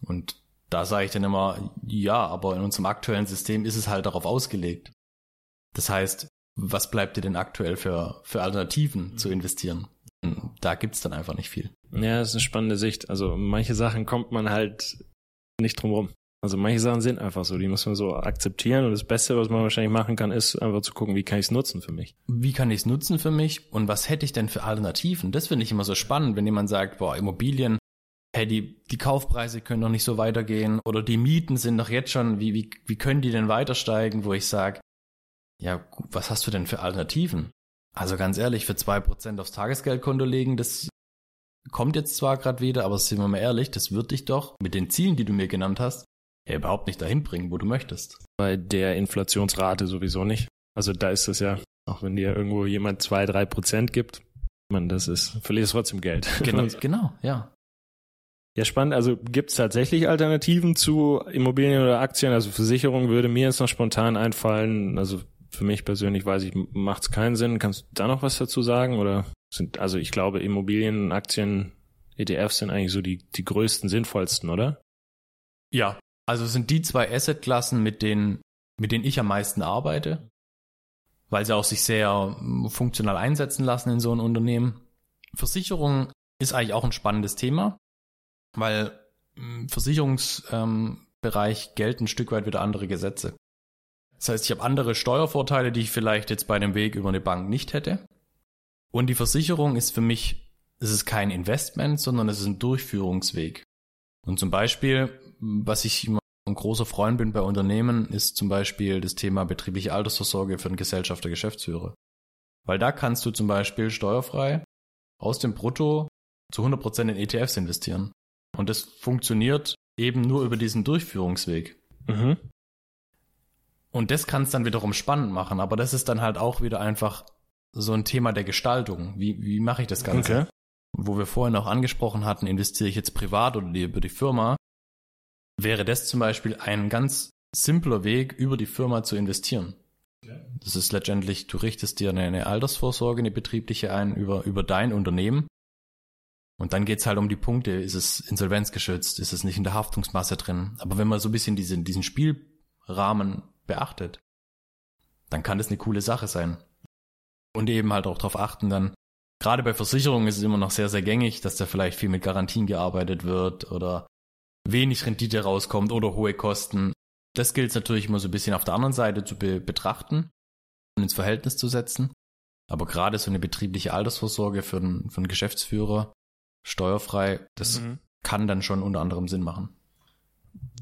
S1: Und da sage ich dann immer, ja, aber in unserem aktuellen System ist es halt darauf ausgelegt. Das heißt, was bleibt dir denn aktuell für, für Alternativen zu investieren? Und Da gibt's dann einfach nicht viel.
S2: Ja, das ist eine spannende Sicht. Also manche Sachen kommt man halt nicht drum rum. Also manche Sachen sind einfach so, die muss man so akzeptieren und das Beste, was man wahrscheinlich machen kann, ist einfach zu gucken, wie kann ich es nutzen für mich.
S1: Wie kann ich es nutzen für mich und was hätte ich denn für Alternativen? Das finde ich immer so spannend, wenn jemand sagt, boah, Immobilien, hey, die, die Kaufpreise können doch nicht so weitergehen oder die Mieten sind doch jetzt schon, wie, wie, wie können die denn weiter steigen, wo ich sage, ja, was hast du denn für Alternativen? Also ganz ehrlich, für zwei Prozent aufs Tagesgeldkonto legen, das kommt jetzt zwar gerade wieder, aber sind wir mal ehrlich, das wird dich doch mit den Zielen, die du mir genannt hast, ja überhaupt nicht dahin bringen, wo du möchtest.
S2: Bei der Inflationsrate sowieso nicht. Also da ist das ja, auch wenn dir irgendwo jemand zwei, drei Prozent gibt, man, das ist, verlierst trotzdem Geld.
S1: Genau, genau, ja.
S2: Ja, spannend. Also gibt es tatsächlich Alternativen zu Immobilien oder Aktien? Also Versicherung würde mir jetzt noch spontan einfallen. Also für mich persönlich weiß ich, macht es keinen Sinn. Kannst du da noch was dazu sagen? Oder sind, also ich glaube, Immobilien, Aktien, ETFs sind eigentlich so die, die größten, sinnvollsten, oder?
S1: Ja, also es sind die zwei Assetklassen, mit denen, mit denen ich am meisten arbeite, weil sie auch sich sehr mm, funktional einsetzen lassen in so einem Unternehmen. Versicherung ist eigentlich auch ein spannendes Thema, weil im Versicherungsbereich ähm, gelten ein Stück weit wieder andere Gesetze. Das heißt, ich habe andere Steuervorteile, die ich vielleicht jetzt bei einem Weg über eine Bank nicht hätte. Und die Versicherung ist für mich, es ist kein Investment, sondern es ist ein Durchführungsweg. Und zum Beispiel, was ich immer ein großer Freund bin bei Unternehmen, ist zum Beispiel das Thema betriebliche Altersvorsorge für den Gesellschafter Geschäftsführer. Weil da kannst du zum Beispiel steuerfrei aus dem Brutto zu 100% in ETFs investieren. Und das funktioniert eben nur über diesen Durchführungsweg.
S2: Mhm.
S1: Und das kann es dann wiederum spannend machen, aber das ist dann halt auch wieder einfach so ein Thema der Gestaltung. Wie, wie mache ich das Ganze?
S2: Okay.
S1: Wo wir vorhin auch angesprochen hatten, investiere ich jetzt privat oder über die Firma, wäre das zum Beispiel ein ganz simpler Weg, über die Firma zu investieren. Das ist letztendlich, du richtest dir eine, eine Altersvorsorge, eine betriebliche ein über, über dein Unternehmen. Und dann geht's halt um die Punkte, ist es insolvenzgeschützt, ist es nicht in der Haftungsmasse drin. Aber wenn man so ein bisschen diesen, diesen Spielrahmen beachtet, dann kann das eine coole Sache sein. Und eben halt auch darauf achten, dann, gerade bei Versicherungen ist es immer noch sehr, sehr gängig, dass da vielleicht viel mit Garantien gearbeitet wird oder wenig Rendite rauskommt oder hohe Kosten. Das gilt es natürlich immer so ein bisschen auf der anderen Seite zu be betrachten und ins Verhältnis zu setzen. Aber gerade so eine betriebliche Altersvorsorge für einen, für einen Geschäftsführer, steuerfrei, das
S2: Mhm.
S1: kann dann schon unter anderem Sinn machen.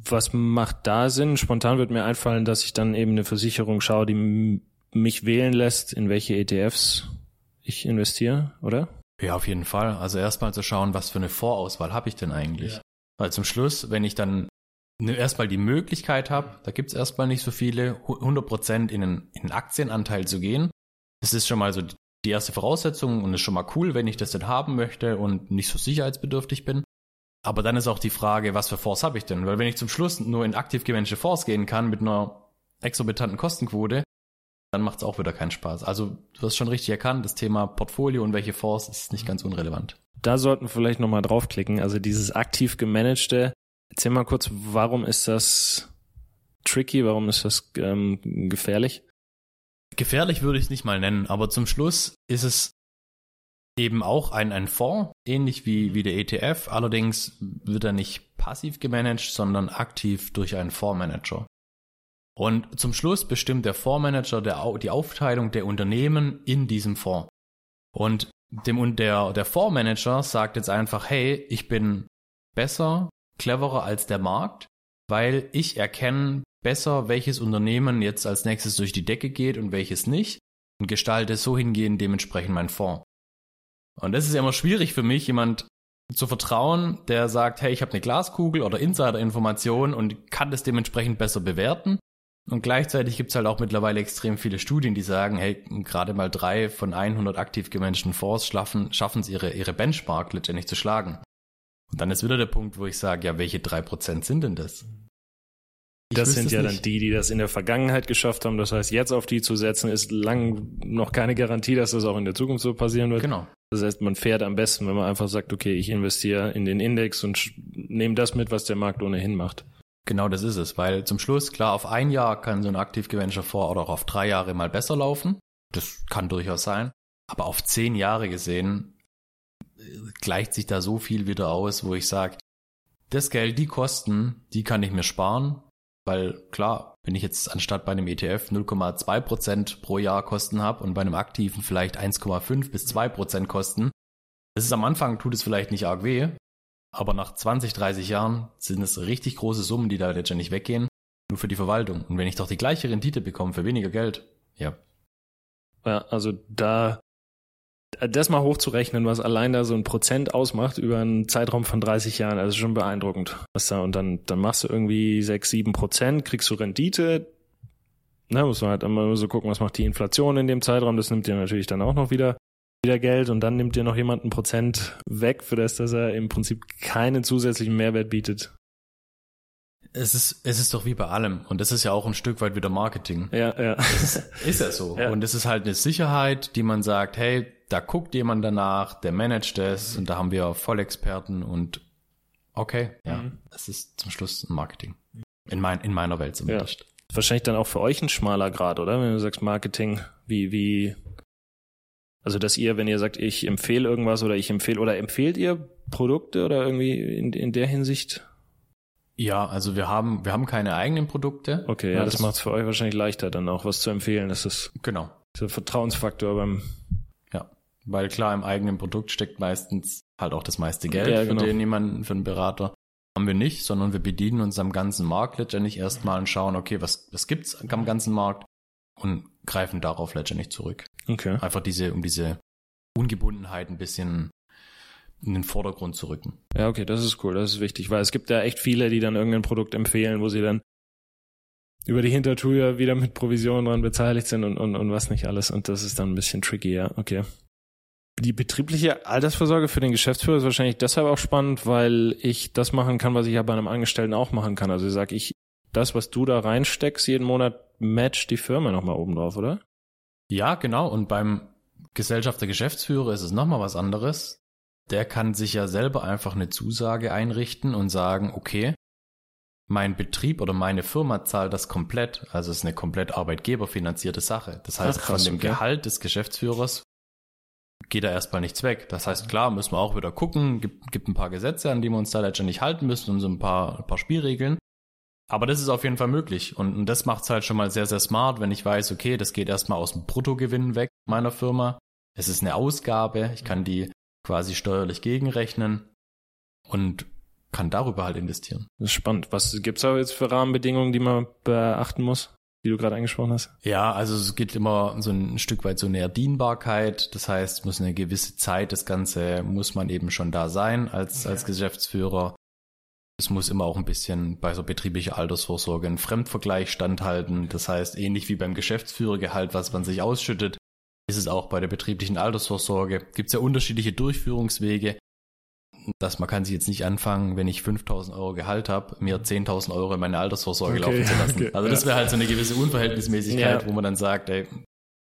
S2: Was macht da Sinn? Spontan wird mir einfallen, dass ich dann eben eine Versicherung schaue, die mich wählen lässt, in welche ETFs ich investiere, oder?
S1: Ja, auf jeden Fall. Also erstmal zu schauen, was für eine Vorauswahl habe ich denn eigentlich. Weil zum Schluss, wenn ich dann ne- erstmal die Möglichkeit habe, da gibt's erstmal nicht so viele, hu- 100% in einen, in einen Aktienanteil zu gehen, das ist schon mal so die erste Voraussetzung und ist schon mal cool, wenn ich das denn haben möchte und nicht so sicherheitsbedürftig bin. Aber dann ist auch die Frage, was für Fonds habe ich denn? Weil wenn ich zum Schluss nur in aktiv gemanagte Fonds gehen kann mit einer exorbitanten Kostenquote, dann macht's auch wieder keinen Spaß. Also du hast schon richtig erkannt, das Thema Portfolio und welche Fonds ist nicht ganz unrelevant.
S2: Da sollten wir vielleicht nochmal draufklicken. Also dieses aktiv gemanagte. Erzähl mal kurz, warum ist das tricky? Warum ist das ähm, gefährlich?
S1: Gefährlich würde ich es nicht mal nennen, aber zum Schluss ist es eben auch ein, ein Fonds, ähnlich wie, wie der ETF. Allerdings wird er nicht passiv gemanagt, sondern aktiv durch einen Fondsmanager. Und zum Schluss bestimmt der Fondsmanager der, die Aufteilung der Unternehmen in diesem Fonds. Und dem und der, der Fondsmanager sagt jetzt einfach, hey, ich bin besser, cleverer als der Markt, weil ich erkenne besser, welches Unternehmen jetzt als nächstes durch die Decke geht und welches nicht und gestalte so hingehend dementsprechend meinen Fonds. Und das ist immer schwierig für mich, jemand zu vertrauen, der sagt, hey, ich habe eine Glaskugel oder Insider-Information und kann das dementsprechend besser bewerten. Und gleichzeitig gibt's halt auch mittlerweile extrem viele Studien, die sagen, hey, gerade mal drei von 100 aktiv gemanagten Fonds schaffen, schaffen es ihre, ihre Benchmark letztendlich zu schlagen. Und dann ist wieder der Punkt, wo ich sage, ja, welche drei Prozent sind denn das?
S2: Ich das sind ja nicht. dann die, die das in der Vergangenheit geschafft haben. Das heißt, jetzt auf die zu setzen, ist lang noch keine Garantie, dass das auch in der Zukunft so passieren wird.
S1: Genau.
S2: Das heißt, man fährt am besten, wenn man einfach sagt, okay, ich investiere in den Index und nehme das mit, was der Markt ohnehin macht.
S1: Genau, das ist es, weil zum Schluss, klar, auf ein Jahr kann so ein aktiv gemanagter vor oder auch auf drei Jahre mal besser laufen. Das kann durchaus sein. Aber auf zehn Jahre gesehen äh, gleicht sich da so viel wieder aus, wo ich sage, das Geld, die Kosten, die kann ich mir sparen, weil klar, wenn ich jetzt anstatt bei einem ETF 0,2 Prozent pro Jahr Kosten habe und bei einem aktiven vielleicht 1,5 bis 2 Prozent Kosten, das ist am Anfang, tut es vielleicht nicht arg weh, aber nach 20, 30 Jahren sind es richtig große Summen, die da letztendlich weggehen, nur für die Verwaltung. Und wenn ich doch die gleiche Rendite bekomme für weniger Geld, ja.
S2: Ja, also da das mal hochzurechnen, was allein da so ein Prozent ausmacht über einen Zeitraum von 30 Jahren, also schon beeindruckend. Und dann, dann machst du irgendwie 6, 7 Prozent, kriegst du Rendite. Na, muss man halt immer so gucken, was macht die Inflation in dem Zeitraum. Das nimmt dir natürlich dann auch noch wieder, wieder Geld und dann nimmt dir noch jemand ein Prozent weg, für das, dass er im Prinzip keinen zusätzlichen Mehrwert bietet.
S1: Es ist, es ist doch wie bei allem. Und das ist ja auch ein Stück weit wieder Marketing.
S2: Ja, ja.
S1: Ist, ist ja so. Ja. Und es ist halt eine Sicherheit, die man sagt, hey, da guckt jemand danach, der managt es mhm. und da haben wir Vollexperten und okay, ja, mhm. es ist zum Schluss ein Marketing. In, mein, in meiner Welt zumindest. Ja.
S2: Wahrscheinlich dann auch für euch ein schmaler Grad, oder? Wenn du sagst Marketing, wie, wie, also dass ihr, wenn ihr sagt, ich empfehle irgendwas oder ich empfehle, oder empfehlt ihr Produkte oder irgendwie in, in der Hinsicht?
S1: Ja, also wir haben, wir haben keine eigenen Produkte.
S2: Okay, ja, das, das macht es für euch wahrscheinlich leichter, dann auch was zu empfehlen. Das ist
S1: genau
S2: der Vertrauensfaktor beim
S1: weil klar, im eigenen Produkt steckt meistens halt auch das meiste Geld ja, genau. für den jemanden, für einen Berater. Haben wir nicht, sondern wir bedienen uns am ganzen Markt letztendlich erstmal und schauen, okay, was, was gibt's am ganzen Markt und greifen darauf letztendlich zurück.
S2: Okay.
S1: Einfach diese, um diese Ungebundenheit ein bisschen in den Vordergrund zu rücken.
S2: Ja, okay, das ist cool, das ist wichtig, weil es gibt ja echt viele, die dann irgendein Produkt empfehlen, wo sie dann über die Hintertür wieder mit Provisionen dran beteiligt sind und, und, und was nicht alles. Und das ist dann ein bisschen tricky, ja, okay. Die betriebliche Altersvorsorge für den Geschäftsführer ist wahrscheinlich deshalb auch spannend, weil ich das machen kann, was ich ja bei einem Angestellten auch machen kann. Also ich sage, ich, das, was du da reinsteckst, jeden Monat matcht die Firma nochmal oben drauf, oder?
S1: Ja, genau. Und beim Gesellschafter Geschäftsführer ist es nochmal was anderes. Der kann sich ja selber einfach eine Zusage einrichten und sagen, okay, mein Betrieb oder meine Firma zahlt das komplett. Also es ist eine komplett arbeitgeberfinanzierte Sache. Das heißt, Ach, krass, von dem okay. Gehalt des Geschäftsführers geht da erstmal nichts weg. Das heißt, klar, müssen wir auch wieder gucken, gibt, gibt ein paar Gesetze, an die wir uns da letztendlich halten müssen und so ein paar, ein paar Spielregeln. Aber das ist auf jeden Fall möglich. Und, und das macht's halt schon mal sehr, sehr smart, wenn ich weiß, okay, das geht erstmal aus dem Bruttogewinn weg meiner Firma. Es ist eine Ausgabe, ich kann die quasi steuerlich gegenrechnen und kann darüber halt investieren.
S2: Das ist spannend. Was gibt's da jetzt für Rahmenbedingungen, die man beachten muss? die du gerade angesprochen hast?
S1: Ja, also es geht immer so ein Stück weit so eine Dienbarkeit. Das heißt, muss eine gewisse Zeit, das Ganze muss man eben schon da sein als, okay. als Geschäftsführer. Es muss immer auch ein bisschen bei so betrieblicher Altersvorsorge ein Fremdvergleich standhalten. Das heißt, ähnlich wie beim Geschäftsführergehalt, was man sich ausschüttet, ist es auch bei der betrieblichen Altersvorsorge. Gibt es ja unterschiedliche Durchführungswege dass man kann sich jetzt nicht anfangen, wenn ich 5000 Euro Gehalt habe, mir 10.000 Euro in meine Altersvorsorge okay, laufen zu lassen. Okay, also das wäre halt so eine gewisse Unverhältnismäßigkeit, ja. wo man dann sagt, ey,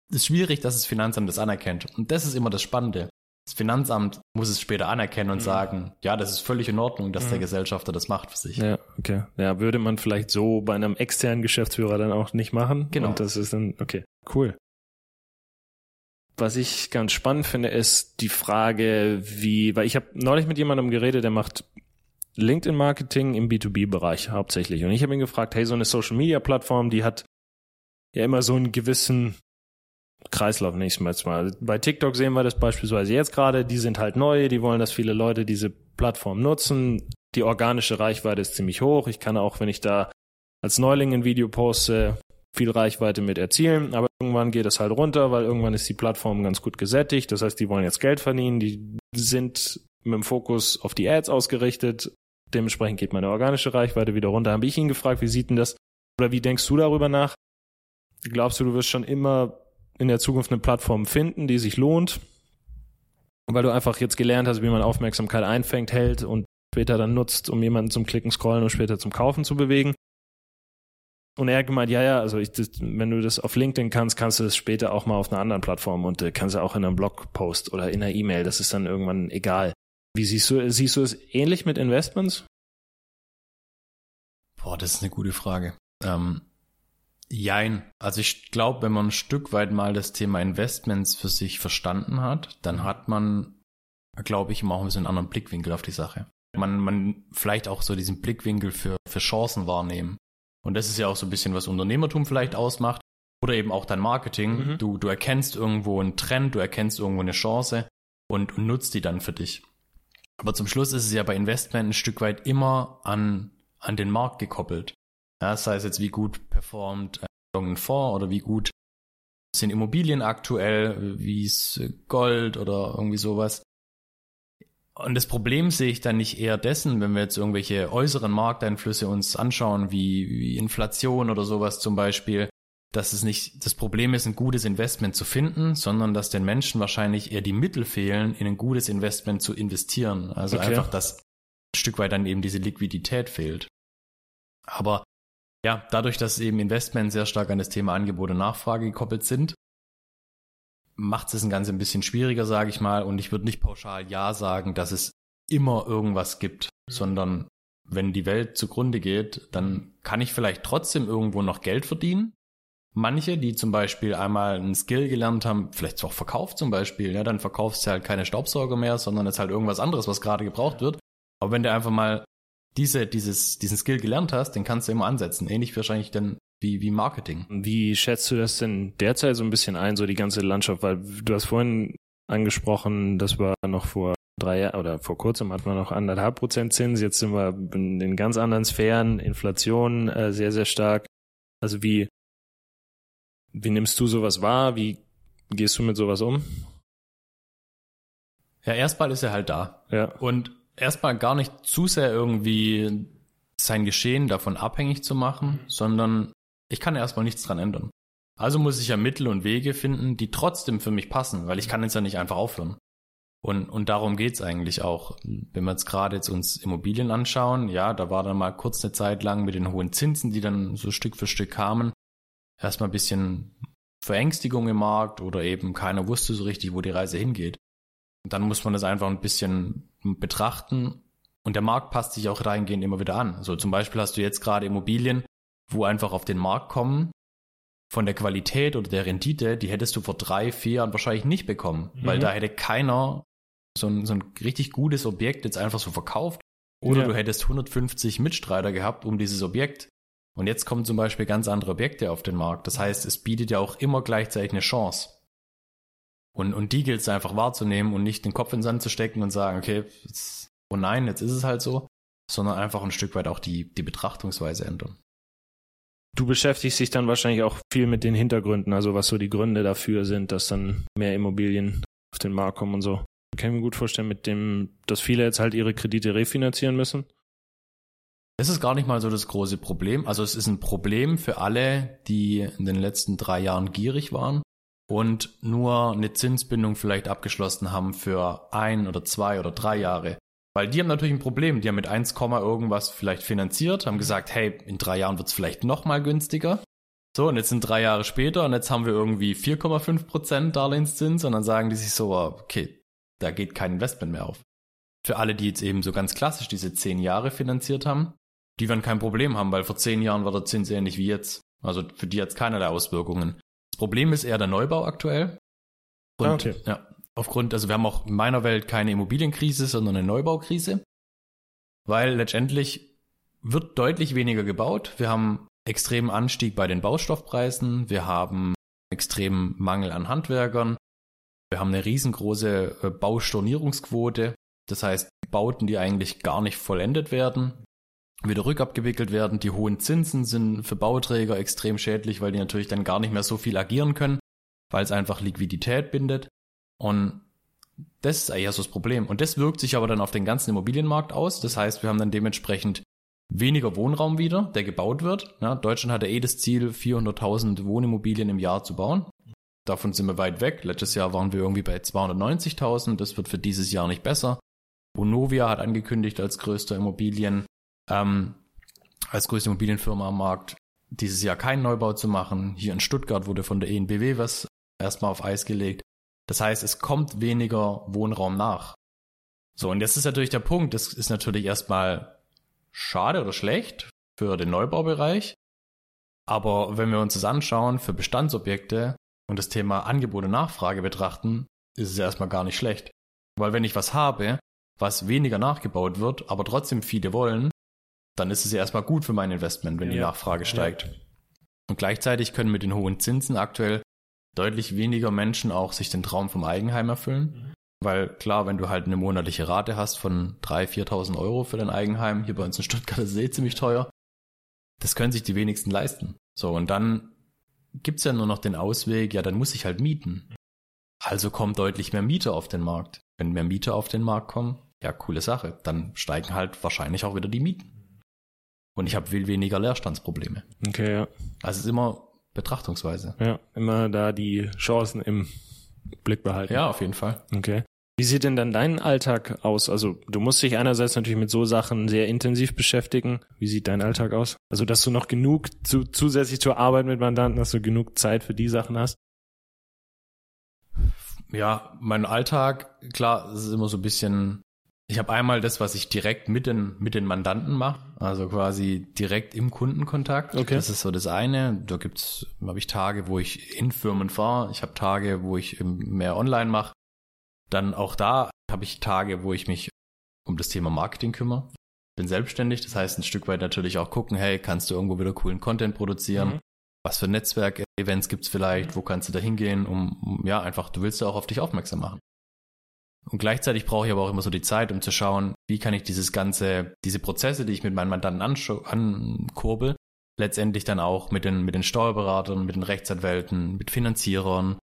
S1: es ist schwierig, dass das Finanzamt das anerkennt. Und das ist immer das Spannende. Das Finanzamt muss es später anerkennen und mhm. sagen, ja, das ist völlig in Ordnung, dass mhm. der Gesellschafter das macht für sich.
S2: Ja, okay. Ja, würde man vielleicht so bei einem externen Geschäftsführer dann auch nicht machen.
S1: Genau.
S2: Und das ist dann, okay, cool. Was ich ganz spannend finde, ist die Frage, wie, weil ich habe neulich mit jemandem geredet, der macht LinkedIn-Marketing im B2B-Bereich hauptsächlich. Und ich habe ihn gefragt, hey, so eine Social-Media-Plattform, die hat ja immer so einen gewissen Kreislauf nächstes Mal. Bei TikTok sehen wir das beispielsweise jetzt gerade. Die sind halt neu, die wollen, dass viele Leute diese Plattform nutzen. Die organische Reichweite ist ziemlich hoch. Ich kann auch, wenn ich da als Neuling ein Video poste, viel Reichweite mit erzielen. Aber irgendwann geht es halt runter, weil irgendwann ist die Plattform ganz gut gesättigt. Das heißt, die wollen jetzt Geld verdienen. Die sind mit dem Fokus auf die Ads ausgerichtet. Dementsprechend geht meine organische Reichweite wieder runter. Habe ich ihn gefragt, wie sieht denn das? Oder wie denkst du darüber nach? Glaubst du, du wirst schon immer in der Zukunft eine Plattform finden, die sich lohnt? Weil du einfach jetzt gelernt hast, wie man Aufmerksamkeit einfängt, hält und später dann nutzt, um jemanden zum Klicken, Scrollen und später zum Kaufen zu bewegen. Und er hat gemeint, ja, ja, also ich, das, wenn du das auf LinkedIn kannst, kannst du das später auch mal auf einer anderen Plattform und äh, kannst du auch in einem Blogpost oder in einer E-Mail. Das ist dann irgendwann egal. Wie siehst du, siehst du es ähnlich mit Investments?
S1: Boah, das ist eine gute Frage. Ähm, jein. Also ich glaube, wenn man ein Stück weit mal das Thema Investments für sich verstanden hat, dann hat man, glaube ich, immer auch ein bisschen einen anderen Blickwinkel auf die Sache. Man, man vielleicht auch so diesen Blickwinkel für, für Chancen wahrnehmen. Und das ist ja auch so ein bisschen, was Unternehmertum vielleicht ausmacht. Oder eben auch dein Marketing. Mhm. Du, du erkennst irgendwo einen Trend, du erkennst irgendwo eine Chance und, und nutzt die dann für dich. Aber zum Schluss ist es ja bei Investment ein Stück weit immer an, an den Markt gekoppelt. Ja, sei es jetzt, wie gut performt äh, irgendein Fonds oder wie gut sind Immobilien aktuell, wie ist Gold oder irgendwie sowas. Und das Problem sehe ich dann nicht eher dessen, wenn wir jetzt irgendwelche äußeren Markteinflüsse uns anschauen, wie, wie Inflation oder sowas zum Beispiel, dass es nicht das Problem ist, ein gutes Investment zu finden, sondern dass den Menschen wahrscheinlich eher die Mittel fehlen, in ein gutes Investment zu investieren. Also okay. einfach, dass ein Stück weit dann eben diese Liquidität fehlt. Aber ja, dadurch, dass eben Investments sehr stark an das Thema Angebot und Nachfrage gekoppelt sind, macht es ein ganz ein bisschen schwieriger, sage ich mal. Und ich würde nicht pauschal ja sagen, dass es immer irgendwas gibt, mhm. sondern wenn die Welt zugrunde geht, dann kann ich vielleicht trotzdem irgendwo noch Geld verdienen. Manche, die zum Beispiel einmal einen Skill gelernt haben, vielleicht auch verkauft zum Beispiel, ja, dann verkaufst du halt keine Staubsauger mehr, sondern es ist halt irgendwas anderes, was gerade gebraucht wird. Aber wenn du einfach mal diese, dieses, diesen Skill gelernt hast, den kannst du immer ansetzen. Ähnlich wahrscheinlich dann wie, wie Marketing.
S2: Wie schätzt du das denn derzeit so ein bisschen ein, so die ganze Landschaft? Weil du hast vorhin angesprochen, das war noch vor drei Jahren oder vor kurzem hatten wir noch anderthalb Prozent Zins. Jetzt sind wir in ganz anderen Sphären, Inflation äh, sehr, sehr stark. Also wie, wie nimmst du sowas wahr? Wie gehst du mit sowas um?
S1: Ja, erstmal ist er halt da.
S2: Ja.
S1: Und erstmal gar nicht zu sehr irgendwie sein Geschehen davon abhängig zu machen, sondern ich kann erstmal nichts dran ändern. Also muss ich ja Mittel und Wege finden, die trotzdem für mich passen, weil ich kann jetzt ja nicht einfach aufhören. Und, und darum geht's eigentlich auch. Wenn wir jetzt gerade jetzt uns Immobilien anschauen, ja, da war dann mal kurz eine Zeit lang mit den hohen Zinsen, die dann so Stück für Stück kamen, erstmal ein bisschen Verängstigung im Markt oder eben keiner wusste so richtig, wo die Reise hingeht. Und dann muss man das einfach ein bisschen betrachten und der Markt passt sich auch reingehend immer wieder an. Also zum Beispiel hast du jetzt gerade Immobilien, wo einfach auf den Markt kommen, von der Qualität oder der Rendite, die hättest du vor drei, vier Jahren wahrscheinlich nicht bekommen, mhm. weil da hätte keiner so ein, so ein richtig gutes Objekt jetzt einfach so verkauft. Oder ja. du hättest 150 Mitstreiter gehabt um dieses Objekt. Und jetzt kommen zum Beispiel ganz andere Objekte auf den Markt. Das heißt, es bietet ja auch immer gleichzeitig eine Chance. Und, und die gilt es einfach wahrzunehmen und nicht den Kopf in den Sand zu stecken und sagen, okay, jetzt, oh nein, jetzt ist es halt so, sondern einfach ein Stück weit auch die, die Betrachtungsweise ändern.
S2: Du beschäftigst dich dann wahrscheinlich auch viel mit den Hintergründen, also was so die Gründe dafür sind, dass dann mehr Immobilien auf den Markt kommen und so. Ich kann mir gut vorstellen, mit dem, dass viele jetzt halt ihre Kredite refinanzieren müssen.
S1: Es ist gar nicht mal so das große Problem. Also es ist ein Problem für alle, die in den letzten drei Jahren gierig waren und nur eine Zinsbindung vielleicht abgeschlossen haben für ein oder zwei oder drei Jahre. Weil die haben natürlich ein Problem. Die haben mit 1, irgendwas vielleicht finanziert, haben gesagt, hey, in drei Jahren wird's vielleicht noch mal günstiger. So, und jetzt sind drei Jahre später und jetzt haben wir irgendwie 4,5 Prozent Darlehenszins und dann sagen die sich so, okay, da geht kein Investment mehr auf. Für alle, die jetzt eben so ganz klassisch diese zehn Jahre finanziert haben, die werden kein Problem haben, weil vor zehn Jahren war der Zins ähnlich wie jetzt. Also für die hat es keinerlei Auswirkungen. Problem ist eher der Neubau aktuell. Und, ah, okay. ja, aufgrund, also wir haben auch in meiner Welt keine Immobilienkrise, sondern eine Neubaukrise. Weil letztendlich wird deutlich weniger gebaut. Wir haben extremen Anstieg bei den Baustoffpreisen. Wir haben extremen Mangel an Handwerkern. Wir haben eine riesengroße äh, Baustornierungsquote. Das heißt, Bauten, die eigentlich gar nicht vollendet werden, wieder rückabgewickelt werden. Die hohen Zinsen sind für Bauträger extrem schädlich, weil die natürlich dann gar nicht mehr so viel agieren können, weil es einfach Liquidität bindet. Und das ist eher so das Problem. Und das wirkt sich aber dann auf den ganzen Immobilienmarkt aus. Das heißt, wir haben dann dementsprechend weniger Wohnraum wieder, der gebaut wird. Ja, Deutschland hatte eh das Ziel, 400.000 Wohnimmobilien im Jahr zu bauen. Davon sind wir weit weg. Letztes Jahr waren wir irgendwie bei 290.000. Das wird für dieses Jahr nicht besser. Vonovia hat angekündigt, als größter Immobilien, ähm, als größte Immobilienfirma am Markt, dieses Jahr keinen Neubau zu machen. Hier in Stuttgart wurde von der ENBW was erstmal auf Eis gelegt. Das heißt, es kommt weniger Wohnraum nach. So, und jetzt ist natürlich der Punkt, das ist natürlich erstmal schade oder schlecht für den Neubaubereich. Aber wenn wir uns das anschauen für Bestandsobjekte und das Thema Angebot und Nachfrage betrachten, ist es erstmal gar nicht schlecht. Weil wenn ich was habe, was weniger nachgebaut wird, aber trotzdem viele wollen, dann ist es ja erstmal gut für mein Investment, wenn ja, die Nachfrage steigt. Ja. Und gleichzeitig können mit den hohen Zinsen aktuell deutlich weniger Menschen auch sich den Traum vom Eigenheim erfüllen. Mhm. Weil klar, wenn du halt eine monatliche Rate hast von 3.000, 4.000 Euro für dein Eigenheim, hier bei uns in Stuttgart ist es eh ziemlich teuer, das können sich die wenigsten leisten. So, und dann gibt's ja nur noch den Ausweg, ja, dann muss ich halt mieten. Also kommen deutlich mehr Mieter auf den Markt. Wenn mehr Mieter auf den Markt kommen, ja, coole Sache. Dann steigen halt wahrscheinlich auch wieder die Mieten. Und ich habe viel weniger Leerstandsprobleme.
S2: Okay, ja.
S1: Also es ist immer Betrachtungsweise.
S2: Ja, immer da die Chancen im Blick behalten.
S1: Ja, auf jeden Fall.
S2: Okay. Wie sieht denn dann dein Alltag aus? Also du musst dich einerseits natürlich mit so Sachen sehr intensiv beschäftigen. Wie sieht dein Alltag aus? Also dass du noch genug zu, zusätzlich zur Arbeit mit Mandanten, dass du genug Zeit für die Sachen hast?
S1: Ja, mein Alltag, klar, es ist immer so ein bisschen ich habe einmal das, was ich direkt mit den, mit den Mandanten mache, also quasi direkt im Kundenkontakt. Okay. Das ist so das eine. Da gibt's, habe ich Tage, wo ich in Firmen fahre. Ich habe Tage, wo ich mehr online mache. Dann auch da habe ich Tage, wo ich mich um das Thema Marketing kümmere. Bin selbstständig, das heißt ein Stück weit natürlich auch gucken, hey, kannst du irgendwo wieder coolen Content produzieren? Mhm. Was für Netzwerk-Events gibt's vielleicht? Wo kannst du da hingehen? Um, um, ja, einfach, du willst ja auch auf dich aufmerksam machen. Und gleichzeitig brauche ich aber auch immer so die Zeit, um zu schauen, wie kann ich dieses ganze, diese Prozesse, die ich mit meinen Mandanten ankurbel, letztendlich dann auch mit den, mit den Steuerberatern, mit den Rechtsanwälten, mit Finanzierern,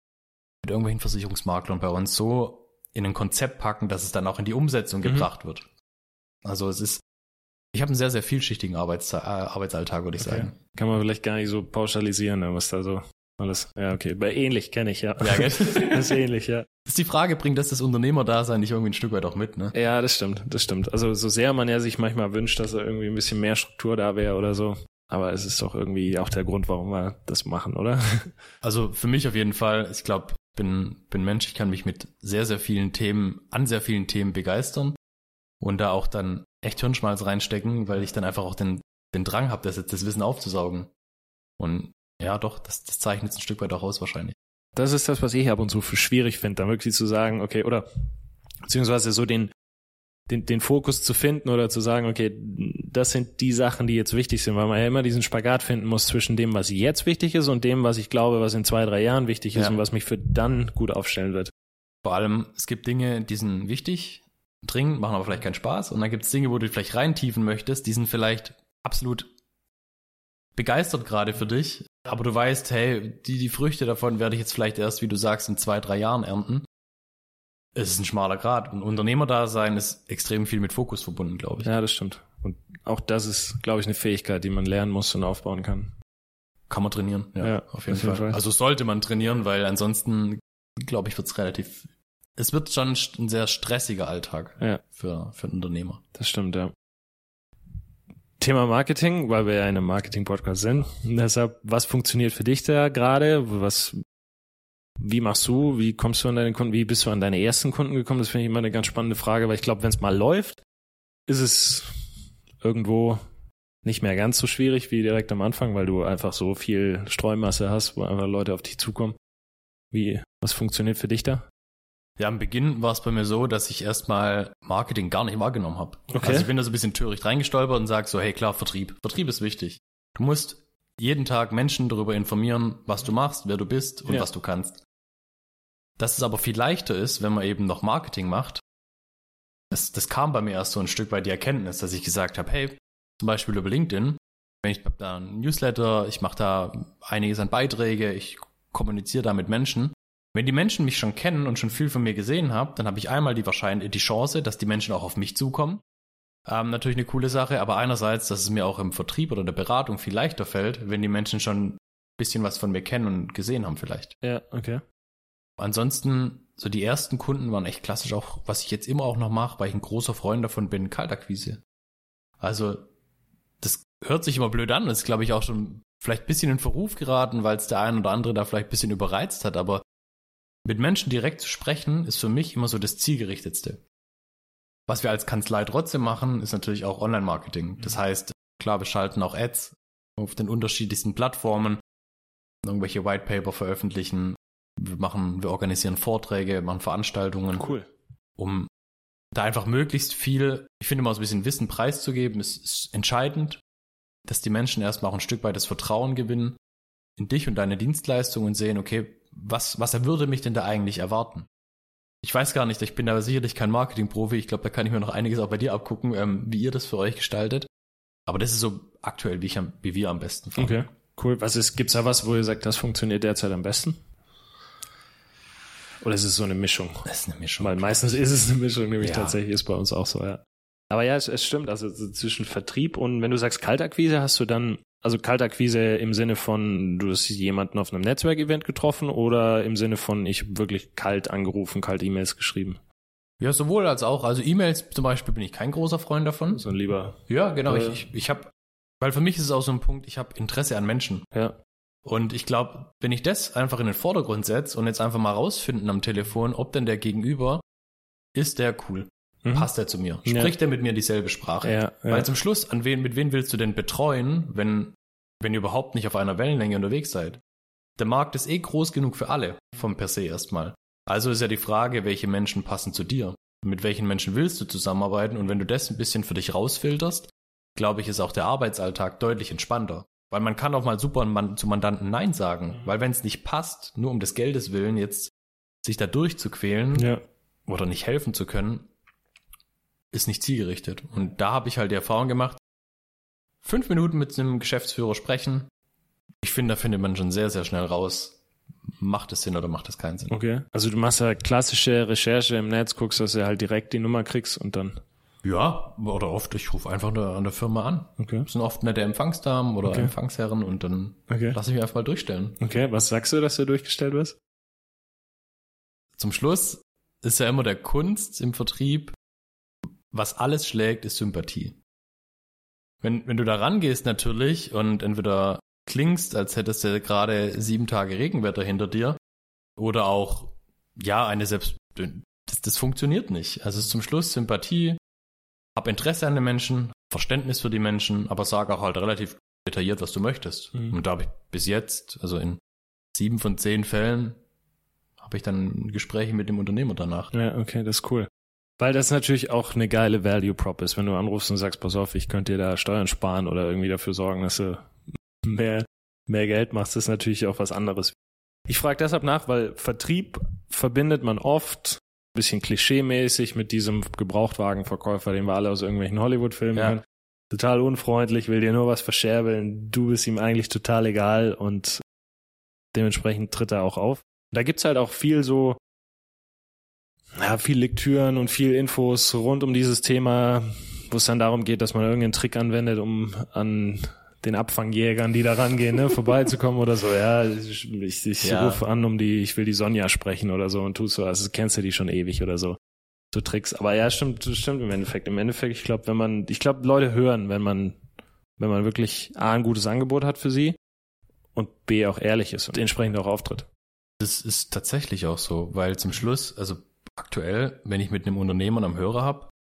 S1: mit irgendwelchen Versicherungsmaklern bei uns so in ein Konzept packen, dass es dann auch in die Umsetzung mhm. gebracht wird. Also es ist, ich habe einen sehr, sehr vielschichtigen Arbeits äh, Arbeitsalltag, würde ich okay. sagen.
S2: Kann man vielleicht gar nicht so pauschalisieren, ne, was da so alles. Ja, okay. Bei ähnlich kenne ich, ja. Ja, das
S1: ist ähnlich, ja. Das ist die Frage, bringt das das Unternehmerdasein nicht irgendwie ein Stück weit auch mit, ne?
S2: Ja, das stimmt, das stimmt. Also so sehr man ja sich manchmal wünscht, dass da irgendwie ein bisschen mehr Struktur da wäre oder so. Aber es ist doch irgendwie auch der Grund, warum wir das machen, oder?
S1: Also für mich auf jeden Fall. Ich glaube, bin bin Mensch, ich kann mich mit sehr sehr vielen Themen an sehr vielen Themen begeistern und da auch dann echt Hirnschmalz reinstecken, weil ich dann einfach auch den den Drang habe, das, das Wissen aufzusaugen. Und ja, doch, das, das zeichnet es ein Stück weit auch aus wahrscheinlich.
S2: Das ist das, was ich ab und zu für schwierig finde, da wirklich zu sagen, okay, oder beziehungsweise so den, den, den Fokus zu finden oder zu sagen, okay, das sind die Sachen, die jetzt wichtig sind, weil man ja immer diesen Spagat finden muss zwischen dem, was jetzt wichtig ist und dem, was ich glaube, was in zwei, drei Jahren wichtig ist ja. und was mich für dann gut aufstellen wird.
S1: Vor allem, es gibt Dinge, die sind wichtig, dringend, machen aber vielleicht keinen Spaß und dann gibt es Dinge, wo du vielleicht reintiefen möchtest, die sind vielleicht absolut begeistert gerade für dich, aber du weißt, hey, die, die Früchte davon werde ich jetzt vielleicht erst, wie du sagst, in zwei, drei Jahren ernten. Es ist ein schmaler Grad. Und Unternehmerdasein ist extrem viel mit Fokus verbunden, glaube ich.
S2: Ja, das stimmt. Und auch das ist, glaube ich, eine Fähigkeit, die man lernen muss und aufbauen kann.
S1: Kann man trainieren, ja, ja auf, jeden, auf jeden Fall. Fall. Also sollte man trainieren, weil ansonsten, glaube ich, wird es relativ, es wird schon ein sehr stressiger Alltag ja. für, für einen Unternehmer.
S2: Das stimmt, ja. Thema Marketing, weil wir ja in einem Marketing-Podcast sind. Deshalb, was funktioniert für dich da gerade? Was, wie machst du? Wie kommst du an deine Kunden? Wie bist du an deine ersten Kunden gekommen? Das finde ich immer eine ganz spannende Frage, weil ich glaube, wenn es mal läuft, ist es irgendwo nicht mehr ganz so schwierig wie direkt am Anfang, weil du einfach so viel Streumasse hast, wo einfach Leute auf dich zukommen. Wie, was funktioniert für dich da?
S1: Ja, am Beginn war es bei mir so, dass ich erstmal Marketing gar nicht wahrgenommen habe. Okay. Also ich bin da so ein bisschen töricht reingestolpert und sag so, hey klar, Vertrieb. Vertrieb ist wichtig. Du musst jeden Tag Menschen darüber informieren, was du machst, wer du bist und
S2: Ja.
S1: was du kannst. Dass es aber viel leichter ist, wenn man eben noch Marketing macht. Das, das kam bei mir erst so ein Stück weit die Erkenntnis, dass ich gesagt habe, hey, zum Beispiel über LinkedIn, wenn ich da ein Newsletter, ich mache da einiges an Beiträge, ich kommuniziere da mit Menschen. Wenn die Menschen mich schon kennen und schon viel von mir gesehen haben, dann habe ich einmal die Wahrscheinlich die Chance, dass die Menschen auch auf mich zukommen. Ähm, natürlich eine coole Sache, aber einerseits, dass es mir auch im Vertrieb oder der Beratung viel leichter fällt, wenn die Menschen schon ein bisschen was von mir kennen und gesehen haben vielleicht.
S2: Ja, okay.
S1: Ansonsten, so die ersten Kunden waren echt klassisch auch, was ich jetzt immer auch noch mache, weil ich ein großer Freund davon bin, Kaltakquise. Also, das hört sich immer blöd an, das ist glaube ich auch schon vielleicht ein bisschen in Verruf geraten, weil es der ein oder andere da vielleicht ein bisschen überreizt hat, aber mit Menschen direkt zu sprechen, ist für mich immer so das Zielgerichtetste. Was wir als Kanzlei trotzdem machen, ist natürlich auch Online-Marketing. Das heißt, klar, wir schalten auch Ads auf den unterschiedlichsten Plattformen, irgendwelche Whitepaper veröffentlichen, wir machen, wir organisieren Vorträge, machen Veranstaltungen,
S2: Cool.
S1: um da einfach möglichst viel, ich finde mal so ein bisschen Wissen preiszugeben, ist, ist entscheidend, dass die Menschen erstmal auch ein Stück weit das Vertrauen gewinnen in dich und deine Dienstleistung und sehen, okay, was, was würde mich denn da eigentlich erwarten? Ich weiß gar nicht, ich bin da sicherlich kein Marketing-Profi, ich glaube, da kann ich mir noch einiges auch bei dir abgucken, ähm, wie ihr das für euch gestaltet. Aber das ist so aktuell, wie, ich am, wie wir am besten fahren.
S2: Okay. Cool. Was ist, gibt's da was, wo ihr sagt, das funktioniert derzeit am besten? Oder ist es so eine Mischung?
S1: Das ist eine Mischung.
S2: Weil meistens ist es eine Mischung, nämlich
S1: Ja.
S2: tatsächlich ist bei uns auch so, ja. Aber ja, es, es stimmt, also so zwischen Vertrieb und wenn du sagst Kaltakquise, hast du dann, also Kaltakquise im Sinne von, du hast jemanden auf einem Netzwerkevent getroffen oder im Sinne von, ich wirklich kalt angerufen, kalt E-Mails geschrieben?
S1: Ja, sowohl als auch. Also E-Mails zum Beispiel bin ich kein großer Freund davon.
S2: So ein lieber,
S1: Ja, genau.
S2: Äh.
S1: Ich, ich, ich habe, weil für mich ist es auch so ein Punkt, ich habe Interesse an Menschen.
S2: ja,
S1: Und ich glaube, wenn ich das einfach in den Vordergrund setze und jetzt einfach mal rausfinden am Telefon, ob denn der Gegenüber, ist der cool?
S2: Mhm.
S1: Passt der zu mir?
S2: Ja.
S1: Spricht der mit mir dieselbe Sprache?
S2: ja, ja.
S1: Weil zum Schluss, an wen, mit wen willst du denn betreuen, wenn, wenn ihr überhaupt nicht auf einer Wellenlänge unterwegs seid? Der Markt ist eh groß genug für alle, vom per se erstmal. Also ist ja die Frage, welche Menschen passen zu dir? Mit welchen Menschen willst du zusammenarbeiten? Und wenn du das ein bisschen für dich rausfilterst, glaube ich, ist auch der Arbeitsalltag deutlich entspannter. Weil man kann auch mal super zu Mandanten Nein sagen. Weil wenn es nicht passt, nur um des Geldes willen jetzt sich da durchzuquälen
S2: ja.
S1: oder nicht helfen zu können, ist nicht zielgerichtet. Und da habe ich halt die Erfahrung gemacht, fünf Minuten mit einem Geschäftsführer sprechen. Ich finde, da findet man schon sehr, sehr schnell raus, macht es Sinn oder macht es keinen Sinn.
S2: Okay. Also du machst ja klassische Recherche im Netz, guckst, dass du halt direkt die Nummer kriegst und dann.
S1: Ja, oder oft, ich rufe einfach nur an der Firma an.
S2: Okay.
S1: Das sind oft nette Empfangsdamen oder
S2: Okay.
S1: Empfangsherren und dann
S2: Okay.
S1: lasse ich mich einfach mal durchstellen.
S2: Okay, was sagst du, dass du durchgestellt wirst?
S1: Zum Schluss ist ja immer der Kunst im Vertrieb, was alles schlägt, ist Sympathie. Wenn, wenn du da rangehst natürlich und entweder klingst, als hättest du gerade sieben Tage Regenwetter hinter dir, oder auch, ja, eine selbst, das, das funktioniert nicht. Also es ist zum Schluss Sympathie, hab Interesse an den Menschen, Verständnis für die Menschen, aber sag auch halt relativ detailliert, was du möchtest.
S2: Mhm.
S1: Und da habe ich bis jetzt, also in sieben von zehn Fällen, habe ich dann Gespräche mit dem Unternehmer danach.
S2: Ja, okay, das ist cool. Weil das natürlich auch eine geile Value Prop ist, wenn du anrufst und sagst, pass auf, ich könnte dir da Steuern sparen oder irgendwie dafür sorgen, dass du mehr, mehr Geld machst, ist natürlich auch was anderes. Ich frage deshalb nach, weil Vertrieb verbindet man oft ein bisschen klischeemäßig mit diesem Gebrauchtwagenverkäufer, den wir alle aus irgendwelchen Hollywood-Filmen
S1: Ja.
S2: kennen. Total unfreundlich, will dir nur was verscherbeln, du bist ihm eigentlich total egal und dementsprechend tritt er auch auf. Da gibt's halt auch viel so, ja, viel Lektüren und viel Infos rund um dieses Thema, wo es dann darum geht, dass man irgendeinen Trick anwendet, um an den Abfangjägern, die da rangehen, ne, vorbeizukommen oder so. Ja, ich, ich, ich
S1: Ja.
S2: rufe an, um die, ich will die Sonja sprechen oder so und tust so, also kennst du die schon ewig oder so. So Tricks. Aber ja, stimmt, stimmt im Endeffekt. Im Endeffekt, ich glaube, wenn man, ich glaube, Leute hören, wenn man, wenn man wirklich A, ein gutes Angebot hat für sie und B, auch ehrlich ist und entsprechend auch auftritt.
S1: Das ist tatsächlich auch so, weil zum Schluss, also aktuell, wenn ich mit einem Unternehmer am Hörer hab,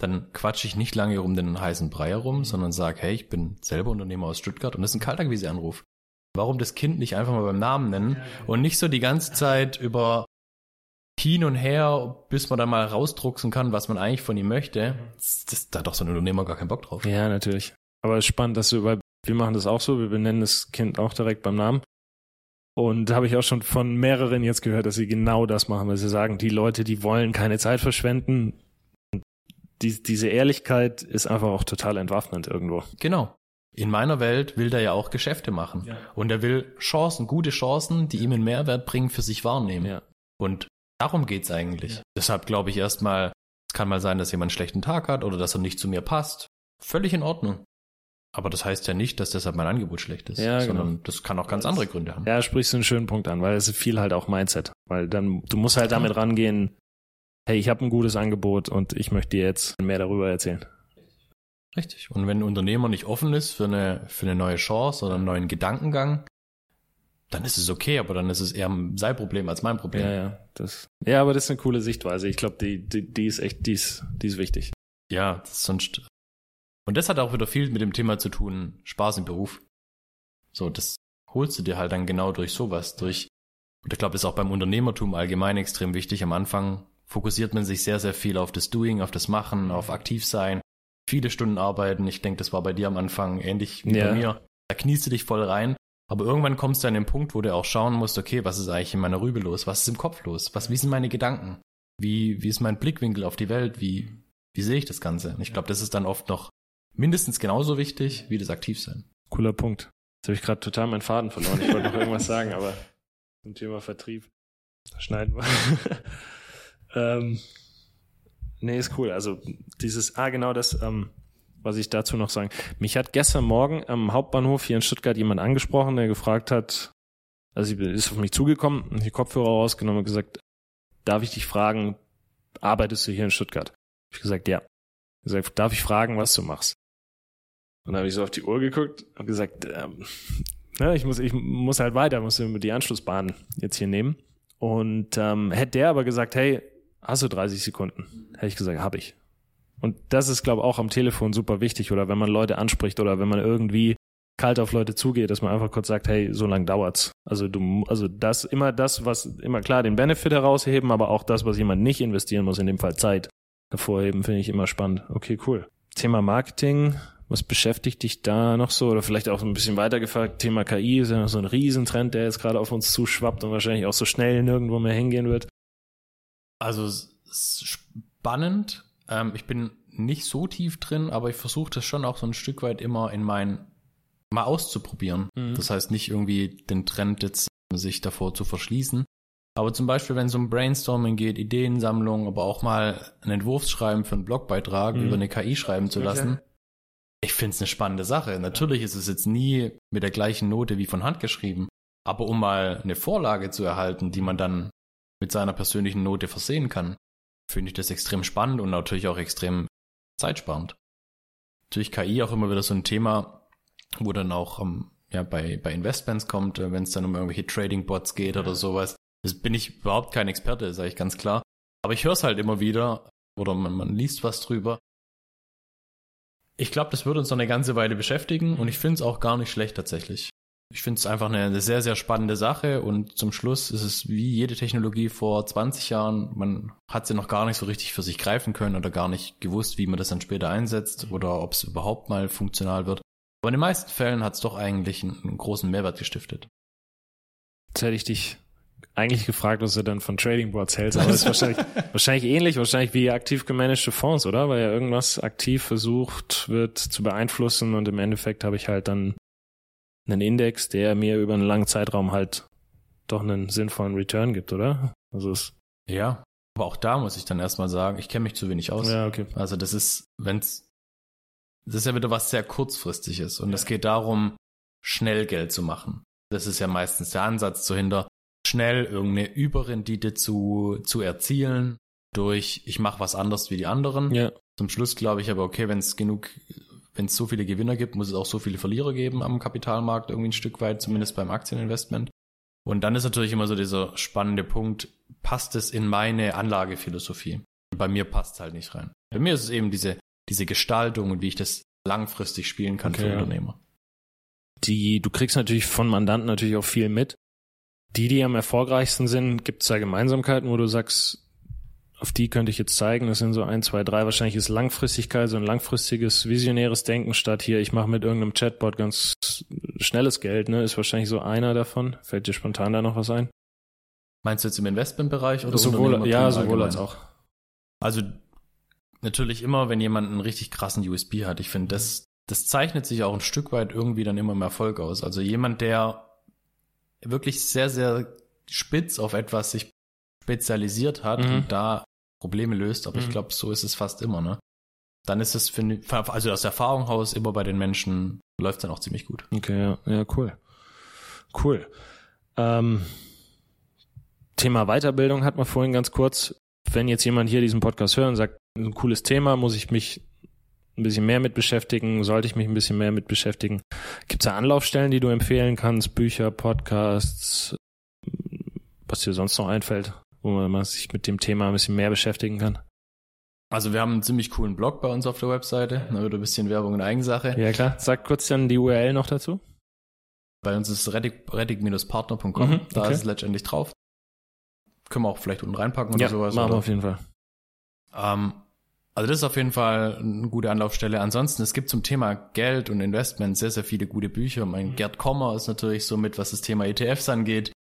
S1: dann quatsche ich nicht lange um den heißen Brei herum, sondern sage, hey, ich bin selber Unternehmer aus Stuttgart und das ist ein Kaltakquise-Anruf. Warum das Kind nicht einfach mal beim Namen nennen und nicht so die ganze Zeit über hin und her, bis man dann mal rausdrucksen kann, was man eigentlich von ihm möchte. Das, das, da hat doch so ein Unternehmer gar keinen Bock drauf.
S2: Ja, natürlich. Aber es ist spannend, dass du bei wir machen das auch so, wir benennen das Kind auch direkt beim Namen. Und da habe ich auch schon von mehreren jetzt gehört, dass sie genau das machen, weil sie sagen, die Leute, die wollen keine Zeit verschwenden. Die, diese Ehrlichkeit ist einfach auch total entwaffnend irgendwo.
S1: Genau. In meiner Welt will der ja auch Geschäfte machen. Ja. Und er will Chancen, gute Chancen, die ihm einen Mehrwert bringen, für sich wahrnehmen. Ja. Und darum geht's eigentlich. Ja. Deshalb glaube ich erstmal, es kann mal sein, dass jemand einen schlechten Tag hat oder dass er nicht zu mir passt. Völlig in Ordnung. Aber das heißt ja nicht, dass deshalb mein Angebot schlecht ist, ja, sondern genau. das kann auch ganz andere Gründe haben.
S2: Ja, sprichst du einen schönen Punkt an, weil es ist viel halt auch Mindset. Weil dann, du musst halt damit rangehen, hey, ich habe ein gutes Angebot und ich möchte dir jetzt mehr darüber erzählen.
S1: Richtig. Und wenn ein Unternehmer nicht offen ist für eine, für eine neue Chance oder einen neuen Gedankengang, dann ist es okay, aber dann ist es eher sein Problem als mein Problem.
S2: Ja, ja. Das, ja, aber das ist eine coole Sichtweise. Ich glaube, die, die, die ist echt, die ist, die ist wichtig.
S1: Ja, sonst und das hat auch wieder viel mit dem Thema zu tun, Spaß im Beruf. So, das holst du dir halt dann genau durch sowas, durch, und ich glaube, das ist auch beim Unternehmertum allgemein extrem wichtig. Am Anfang fokussiert man sich sehr, sehr viel auf das Doing, auf das Machen, auf aktiv sein, viele Stunden arbeiten. Ich denke, das war bei dir am Anfang ähnlich wie ja. bei mir. Da kniest du dich voll rein. Aber irgendwann kommst du an den Punkt, wo du auch schauen musst, okay, was ist eigentlich in meiner Rübe los? Was ist im Kopf los? Was, wie sind meine Gedanken? Wie, wie ist mein Blickwinkel auf die Welt? Wie, wie sehe ich das Ganze? Und ich glaube, das ist dann oft noch mindestens genauso wichtig wie das Aktivsein.
S2: Cooler Punkt. Jetzt habe ich gerade total meinen Faden verloren. Ich wollte noch irgendwas sagen, aber zum Thema Vertrieb schneiden wir. ähm, nee, ist cool. Also dieses, ah genau das, ähm, was ich dazu noch sagen. Mich hat gestern Morgen am Hauptbahnhof hier in Stuttgart jemand angesprochen, der gefragt hat, also ist auf mich zugekommen die Kopfhörer rausgenommen und gesagt, darf ich dich fragen, arbeitest du hier in Stuttgart? Ich gesagt, ja. Ich gesagt, darf ich fragen, was du machst? Und dann habe ich so auf die Uhr geguckt und gesagt, ähm, ne, ich muss, ich muss halt weiter, muss die Anschlussbahn jetzt hier nehmen. Und ähm, hätte der aber gesagt, hey, hast du 30 Sekunden? Hätte ich gesagt, habe ich. Und das ist, glaube ich, auch am Telefon super wichtig oder wenn man Leute anspricht oder wenn man irgendwie kalt auf Leute zugeht, dass man einfach kurz sagt, hey, so lange dauert's. Also du, also das immer das, was immer klar den Benefit herausheben, aber auch das, was jemand nicht investieren muss, in dem Fall Zeit hervorheben, finde ich immer spannend. Okay, cool. Thema Marketing was beschäftigt dich da noch so? Oder vielleicht auch ein bisschen weiter gefragt, Thema KI ist ja noch so ein Riesentrend, der jetzt gerade auf uns zuschwappt und wahrscheinlich auch so schnell nirgendwo mehr hingehen wird.
S1: Also spannend. Ähm, ich bin nicht so tief drin, aber ich versuche das schon auch so ein Stück weit immer in mein mal auszuprobieren. Mhm. Das heißt nicht irgendwie den Trend jetzt sich davor zu verschließen. Aber zum Beispiel, wenn es um Brainstorming geht, Ideensammlung, aber auch mal einen Entwurfsschreiben für einen Blogbeitrag mhm. über eine KI schreiben zu lassen, okay ich finde es eine spannende Sache. Natürlich ist es jetzt nie mit der gleichen Note wie von Hand geschrieben. Aber um mal eine Vorlage zu erhalten, die man dann mit seiner persönlichen Note versehen kann, finde ich das extrem spannend und natürlich auch extrem zeitsparend. Natürlich KI auch immer wieder so ein Thema, wo dann auch um, ja, bei, bei Investments kommt, äh, wenn es dann um irgendwelche Trading-Bots geht oder sowas. Das bin ich überhaupt kein Experte, sage ich ganz klar. Aber ich höre es halt immer wieder oder man, man liest was drüber ich glaube, das wird uns noch eine ganze Weile beschäftigen und ich finde es auch gar nicht schlecht tatsächlich. Ich finde es einfach eine, sehr, sehr spannende Sache und zum Schluss ist es wie jede Technologie vor 20 Jahren. Man hat sie noch gar nicht so richtig für sich greifen können oder gar nicht gewusst, wie man das dann später einsetzt oder ob es überhaupt mal funktional wird. Aber in den meisten Fällen hat es doch eigentlich einen, einen großen Mehrwert gestiftet.
S2: Jetzt hätte ich dich eigentlich gefragt, was du dann von Trading Boards hältst, aber es ist wahrscheinlich, wahrscheinlich ähnlich, wahrscheinlich wie aktiv gemanagte Fonds, oder? Weil ja irgendwas aktiv versucht wird zu beeinflussen und im Endeffekt habe ich halt dann einen Index, der mir über einen langen Zeitraum halt doch einen sinnvollen Return gibt, oder? Also es
S1: ja, aber auch da muss ich dann erstmal sagen, ich kenne mich zu wenig aus. Ja, okay. Also das ist, wenn's das ist ja wieder was sehr kurzfristiges und es geht darum, schnell Geld zu machen. Das ist ja meistens der Ansatz dahinter schnell irgendeine Überrendite zu, zu erzielen durch, ich mache was anderes wie die anderen. Ja. Zum Schluss glaube ich aber, okay, wenn es genug, wenn es so viele Gewinner gibt, muss es auch so viele Verlierer geben am Kapitalmarkt, irgendwie ein Stück weit, zumindest beim Aktieninvestment. Und dann ist natürlich immer so dieser spannende Punkt, passt es in meine Anlagephilosophie? Bei mir passt es halt nicht rein. Bei mir ist es eben diese, diese Gestaltung und wie ich das langfristig spielen kann okay, für Unternehmer.
S2: Die, du kriegst natürlich von Mandanten natürlich auch viel mit. Die, die am erfolgreichsten sind, gibt es da Gemeinsamkeiten, wo du sagst, auf die könnte ich jetzt zeigen. Das sind so ein, zwei, drei. Wahrscheinlich ist Langfristigkeit, so ein langfristiges, visionäres Denken statt hier, ich mache mit irgendeinem Chatbot ganz schnelles Geld, ne? Ist wahrscheinlich so einer davon. Fällt dir spontan da noch was ein?
S1: Meinst du jetzt im Investmentbereich oder
S2: sowohl, Ja, sowohl als auch.
S1: Also natürlich immer, wenn jemand einen richtig krassen USB hat. Ich finde, das, das zeichnet sich auch ein Stück weit irgendwie dann immer im Erfolg aus. Also jemand, der wirklich sehr, sehr spitz auf etwas sich spezialisiert hat mhm. und da Probleme löst, aber mhm. ich glaube, so ist es fast immer, ne? Dann ist es, finde also das Erfahrung aus immer bei den Menschen läuft dann auch ziemlich gut.
S2: Okay, ja, ja cool. Cool. Ähm, Thema Weiterbildung hat man vorhin ganz kurz. Wenn jetzt jemand hier diesen Podcast hört und sagt, ein cooles Thema, muss ich mich ein bisschen mehr mit beschäftigen, sollte ich mich ein bisschen mehr mit beschäftigen. Gibt es da Anlaufstellen, die du empfehlen kannst, Bücher, Podcasts, was dir sonst noch einfällt, wo man sich mit dem Thema ein bisschen mehr beschäftigen kann?
S1: Also wir haben einen ziemlich coolen Blog bei uns auf der Webseite, da wird ein bisschen Werbung in Eigensache.
S2: Ja klar, sag kurz dann die URL noch dazu.
S1: Bei uns ist reddick-partner.com, mhm, da ist es letztendlich drauf. Können wir auch vielleicht unten reinpacken oder
S2: ja,
S1: sowas.
S2: machen wir auf jeden Fall.
S1: Ähm, also das ist auf jeden Fall eine gute Anlaufstelle. Ansonsten, es gibt zum Thema Geld und Investment sehr, sehr viele gute Bücher. Mein mhm. Gerd Kommer ist natürlich so mit, was das Thema ETFs angeht.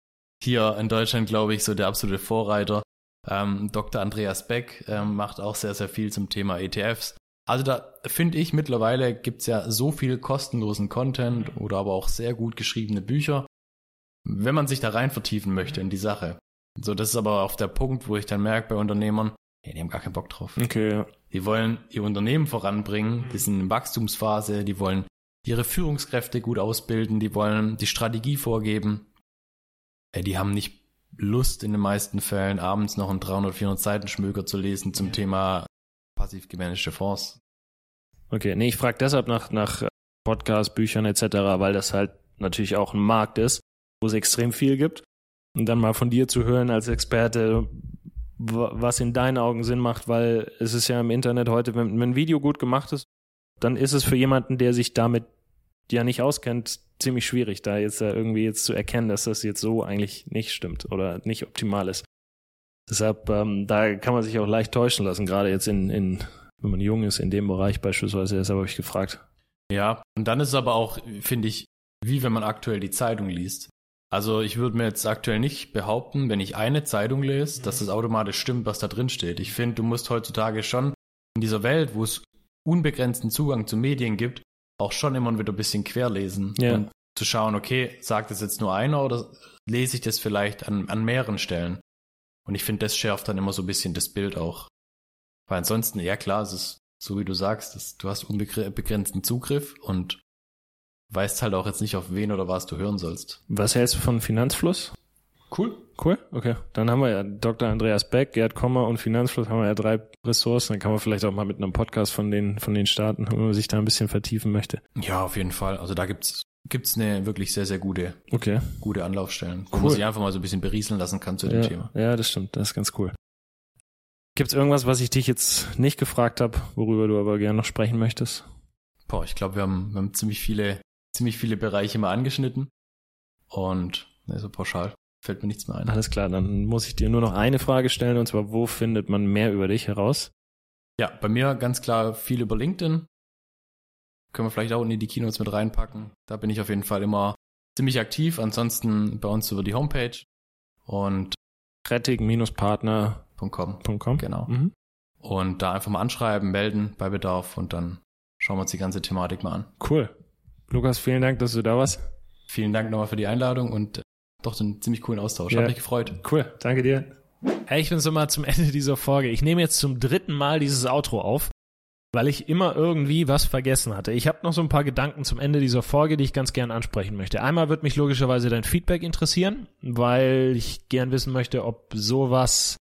S1: Hier in Deutschland, glaube ich, so der absolute Vorreiter. Ähm, Dr. Andreas Beck ähm, macht auch sehr, sehr viel zum Thema ETFs. Also da finde ich mittlerweile gibt's ja so viel kostenlosen Content oder aber auch sehr gut geschriebene Bücher, wenn man sich da rein vertiefen möchte in die Sache. So, das ist aber auch der Punkt, wo ich dann merke bei Unternehmern, ja, die haben gar keinen Bock drauf.
S2: Okay, ja.
S1: Die wollen ihr Unternehmen voranbringen, die sind in Wachstumsphase, die wollen ihre Führungskräfte gut ausbilden, die wollen die Strategie vorgeben. Die haben nicht Lust in den meisten Fällen, abends noch einen 300, 400 Seiten Schmöker zu lesen zum ja. Thema passiv gemanagte Fonds.
S2: Okay, nee, ich frage deshalb nach, nach Podcasts, Büchern etc., weil das halt natürlich auch ein Markt ist, wo es extrem viel gibt. Und dann mal von dir zu hören als Experte, was in deinen Augen Sinn macht, weil es ist ja im Internet heute, wenn, wenn ein Video gut gemacht ist, dann ist es für jemanden, der sich damit ja nicht auskennt, ziemlich schwierig, da jetzt irgendwie jetzt zu erkennen, dass das jetzt so eigentlich nicht stimmt oder nicht optimal ist. Deshalb, ähm, da kann man sich auch leicht täuschen lassen, gerade jetzt in, in, wenn man jung ist, in dem Bereich beispielsweise, deshalb habe ich gefragt.
S1: Ja, und dann ist es aber auch, finde ich, wie wenn man aktuell die Zeitung liest. Also ich würde mir jetzt aktuell nicht behaupten, wenn ich eine Zeitung lese, dass das automatisch stimmt, was da drin steht. Ich finde, du musst heutzutage schon in dieser Welt, wo es unbegrenzten Zugang zu Medien gibt, auch schon immer wieder ein bisschen querlesen
S2: ja.
S1: und zu schauen, okay, sagt das jetzt nur einer oder lese ich das vielleicht an, an mehreren Stellen? Und ich finde, das schärft dann immer so ein bisschen das Bild auch. Weil ansonsten, ja klar, es ist so wie du sagst, das, du hast unbegrenzten Zugriff und weißt halt auch jetzt nicht, auf wen oder was du hören sollst.
S2: Was hältst du von Finanzfluss?
S1: Cool.
S2: Cool, okay. Dann haben wir ja Dr. Andreas Beck, Gerd Kommer und Finanzfluss haben wir ja drei Ressourcen. Dann kann man vielleicht auch mal mit einem Podcast von den, von den starten, wenn man sich da ein bisschen vertiefen möchte.
S1: Ja, auf jeden Fall. Also da gibt's gibt's eine wirklich sehr, sehr gute,
S2: okay.
S1: gute Anlaufstellen, wo cool. man sich einfach mal so ein bisschen berieseln lassen kann zu dem
S2: ja,
S1: Thema.
S2: Ja, das stimmt. Das ist ganz cool. Gibt's irgendwas, was ich dich jetzt nicht gefragt habe, worüber du aber gerne noch sprechen möchtest?
S1: Boah, ich glaube, wir haben, wir haben ziemlich viele ziemlich viele Bereiche mal angeschnitten. Und ne, so pauschal fällt mir nichts mehr ein.
S2: Alles klar, dann muss ich dir nur noch eine Frage stellen, und zwar, wo findet man mehr über dich heraus?
S1: Ja, bei mir ganz klar viel über LinkedIn. Können wir vielleicht auch in die Keynotes mit reinpacken. Da bin ich auf jeden Fall immer ziemlich aktiv. Ansonsten bei uns über die Homepage und
S2: rettig-partner.com.
S1: Genau. Mhm. Und da einfach mal anschreiben, melden bei Bedarf und dann schauen wir uns die ganze Thematik mal an.
S2: Cool. Lukas, vielen Dank, dass du da warst.
S1: Vielen Dank nochmal für die Einladung und doch einen ziemlich coolen Austausch. Ja. Hat mich gefreut.
S2: Cool, danke dir. Hey, ich bin so mal zum Ende dieser Folge. Ich nehme jetzt zum dritten Mal dieses Outro auf, weil ich immer irgendwie was vergessen hatte. Ich habe noch so ein paar Gedanken zum Ende dieser Folge, die ich ganz gern ansprechen möchte. Einmal wird mich logischerweise dein Feedback interessieren, weil ich gern wissen möchte, ob sowas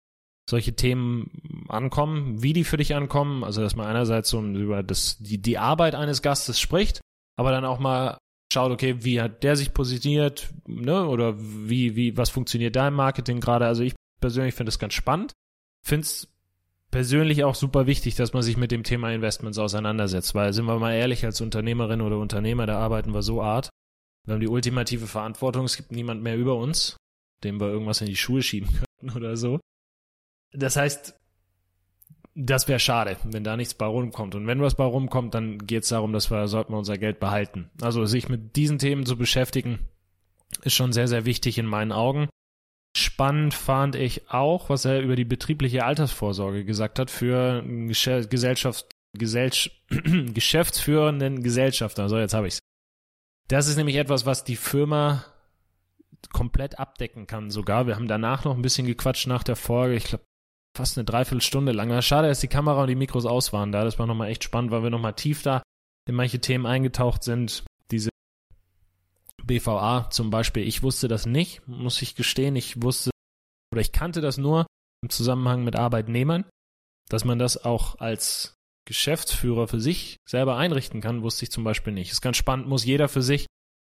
S2: solche Themen ankommen, wie die für dich ankommen. Also, dass man einerseits so über das, die, die Arbeit eines Gastes spricht aber dann auch mal schaut, okay, wie hat der sich positioniert, ne, oder wie, wie, was funktioniert da im Marketing gerade? Also ich persönlich finde es ganz spannend. Finde es persönlich auch super wichtig, dass man sich mit dem Thema Investments auseinandersetzt, weil sind wir mal ehrlich, als Unternehmerin oder Unternehmer, da arbeiten wir so art. Wir haben die ultimative Verantwortung, es gibt niemand mehr über uns, dem wir irgendwas in die Schuhe schieben könnten oder so. Das heißt, das wäre schade, wenn da nichts bei rumkommt. Und wenn was bei rumkommt, dann geht es darum, dass wir, sollten wir unser Geld behalten. Also sich mit diesen Themen zu beschäftigen, ist schon sehr, sehr wichtig in meinen Augen. Spannend fand ich auch, was er über die betriebliche Altersvorsorge gesagt hat für Gesellschaft, Gesellsch geschäftsführenden Gesellschafter. So, jetzt habe ich's. Das ist nämlich etwas, was die Firma komplett abdecken kann sogar. Wir haben danach noch ein bisschen gequatscht nach der Folge. Ich glaube, fast eine Dreiviertelstunde lang. Schade, dass die Kamera und die Mikros aus waren da. Das war nochmal echt spannend, weil wir nochmal tief da in manche Themen eingetaucht sind. Diese BVA zum Beispiel. Ich wusste das nicht, muss ich gestehen. Ich wusste oder ich kannte das nur im Zusammenhang mit Arbeitnehmern. Dass man das auch als Geschäftsführer für sich selber einrichten kann, wusste ich zum Beispiel nicht. Ist ganz spannend, muss jeder für sich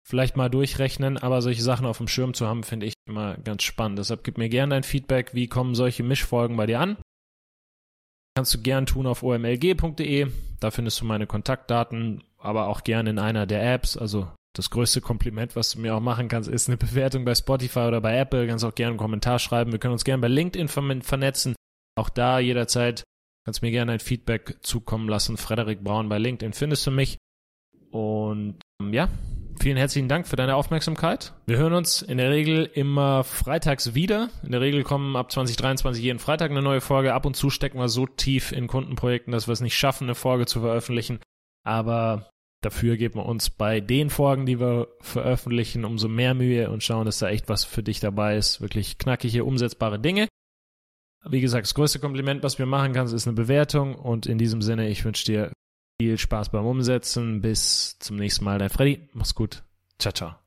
S2: vielleicht mal durchrechnen, aber solche Sachen auf dem Schirm zu haben, finde ich immer ganz spannend. Deshalb gib mir gerne dein Feedback, wie kommen solche Mischfolgen bei dir an. Kannst du gern tun auf omlg.de, da findest du meine Kontaktdaten, aber auch gern in einer der Apps. Also das größte Kompliment, was du mir auch machen kannst, ist eine Bewertung bei Spotify oder bei Apple. Kannst auch gerne einen Kommentar schreiben. Wir können uns gerne bei LinkedIn vernetzen. Auch da jederzeit kannst du mir gerne ein Feedback zukommen lassen. Frederik Braun bei LinkedIn findest du mich. Und ja, Vielen herzlichen Dank für deine Aufmerksamkeit. Wir hören uns in der Regel immer freitags wieder. In der Regel kommen ab 2023 jeden Freitag eine neue Folge. Ab und zu stecken wir so tief in Kundenprojekten, dass wir es nicht schaffen, eine Folge zu veröffentlichen. Aber dafür geben wir uns bei den Folgen, die wir veröffentlichen, umso mehr Mühe und schauen, dass da echt was für dich dabei ist. Wirklich knackige, umsetzbare Dinge. Wie gesagt, das größte Kompliment, was wir machen kannst, ist eine Bewertung. Und in diesem Sinne, ich wünsche dir viel Spaß beim Umsetzen. Bis zum nächsten Mal, dein Freddy. Mach's gut. Ciao, ciao.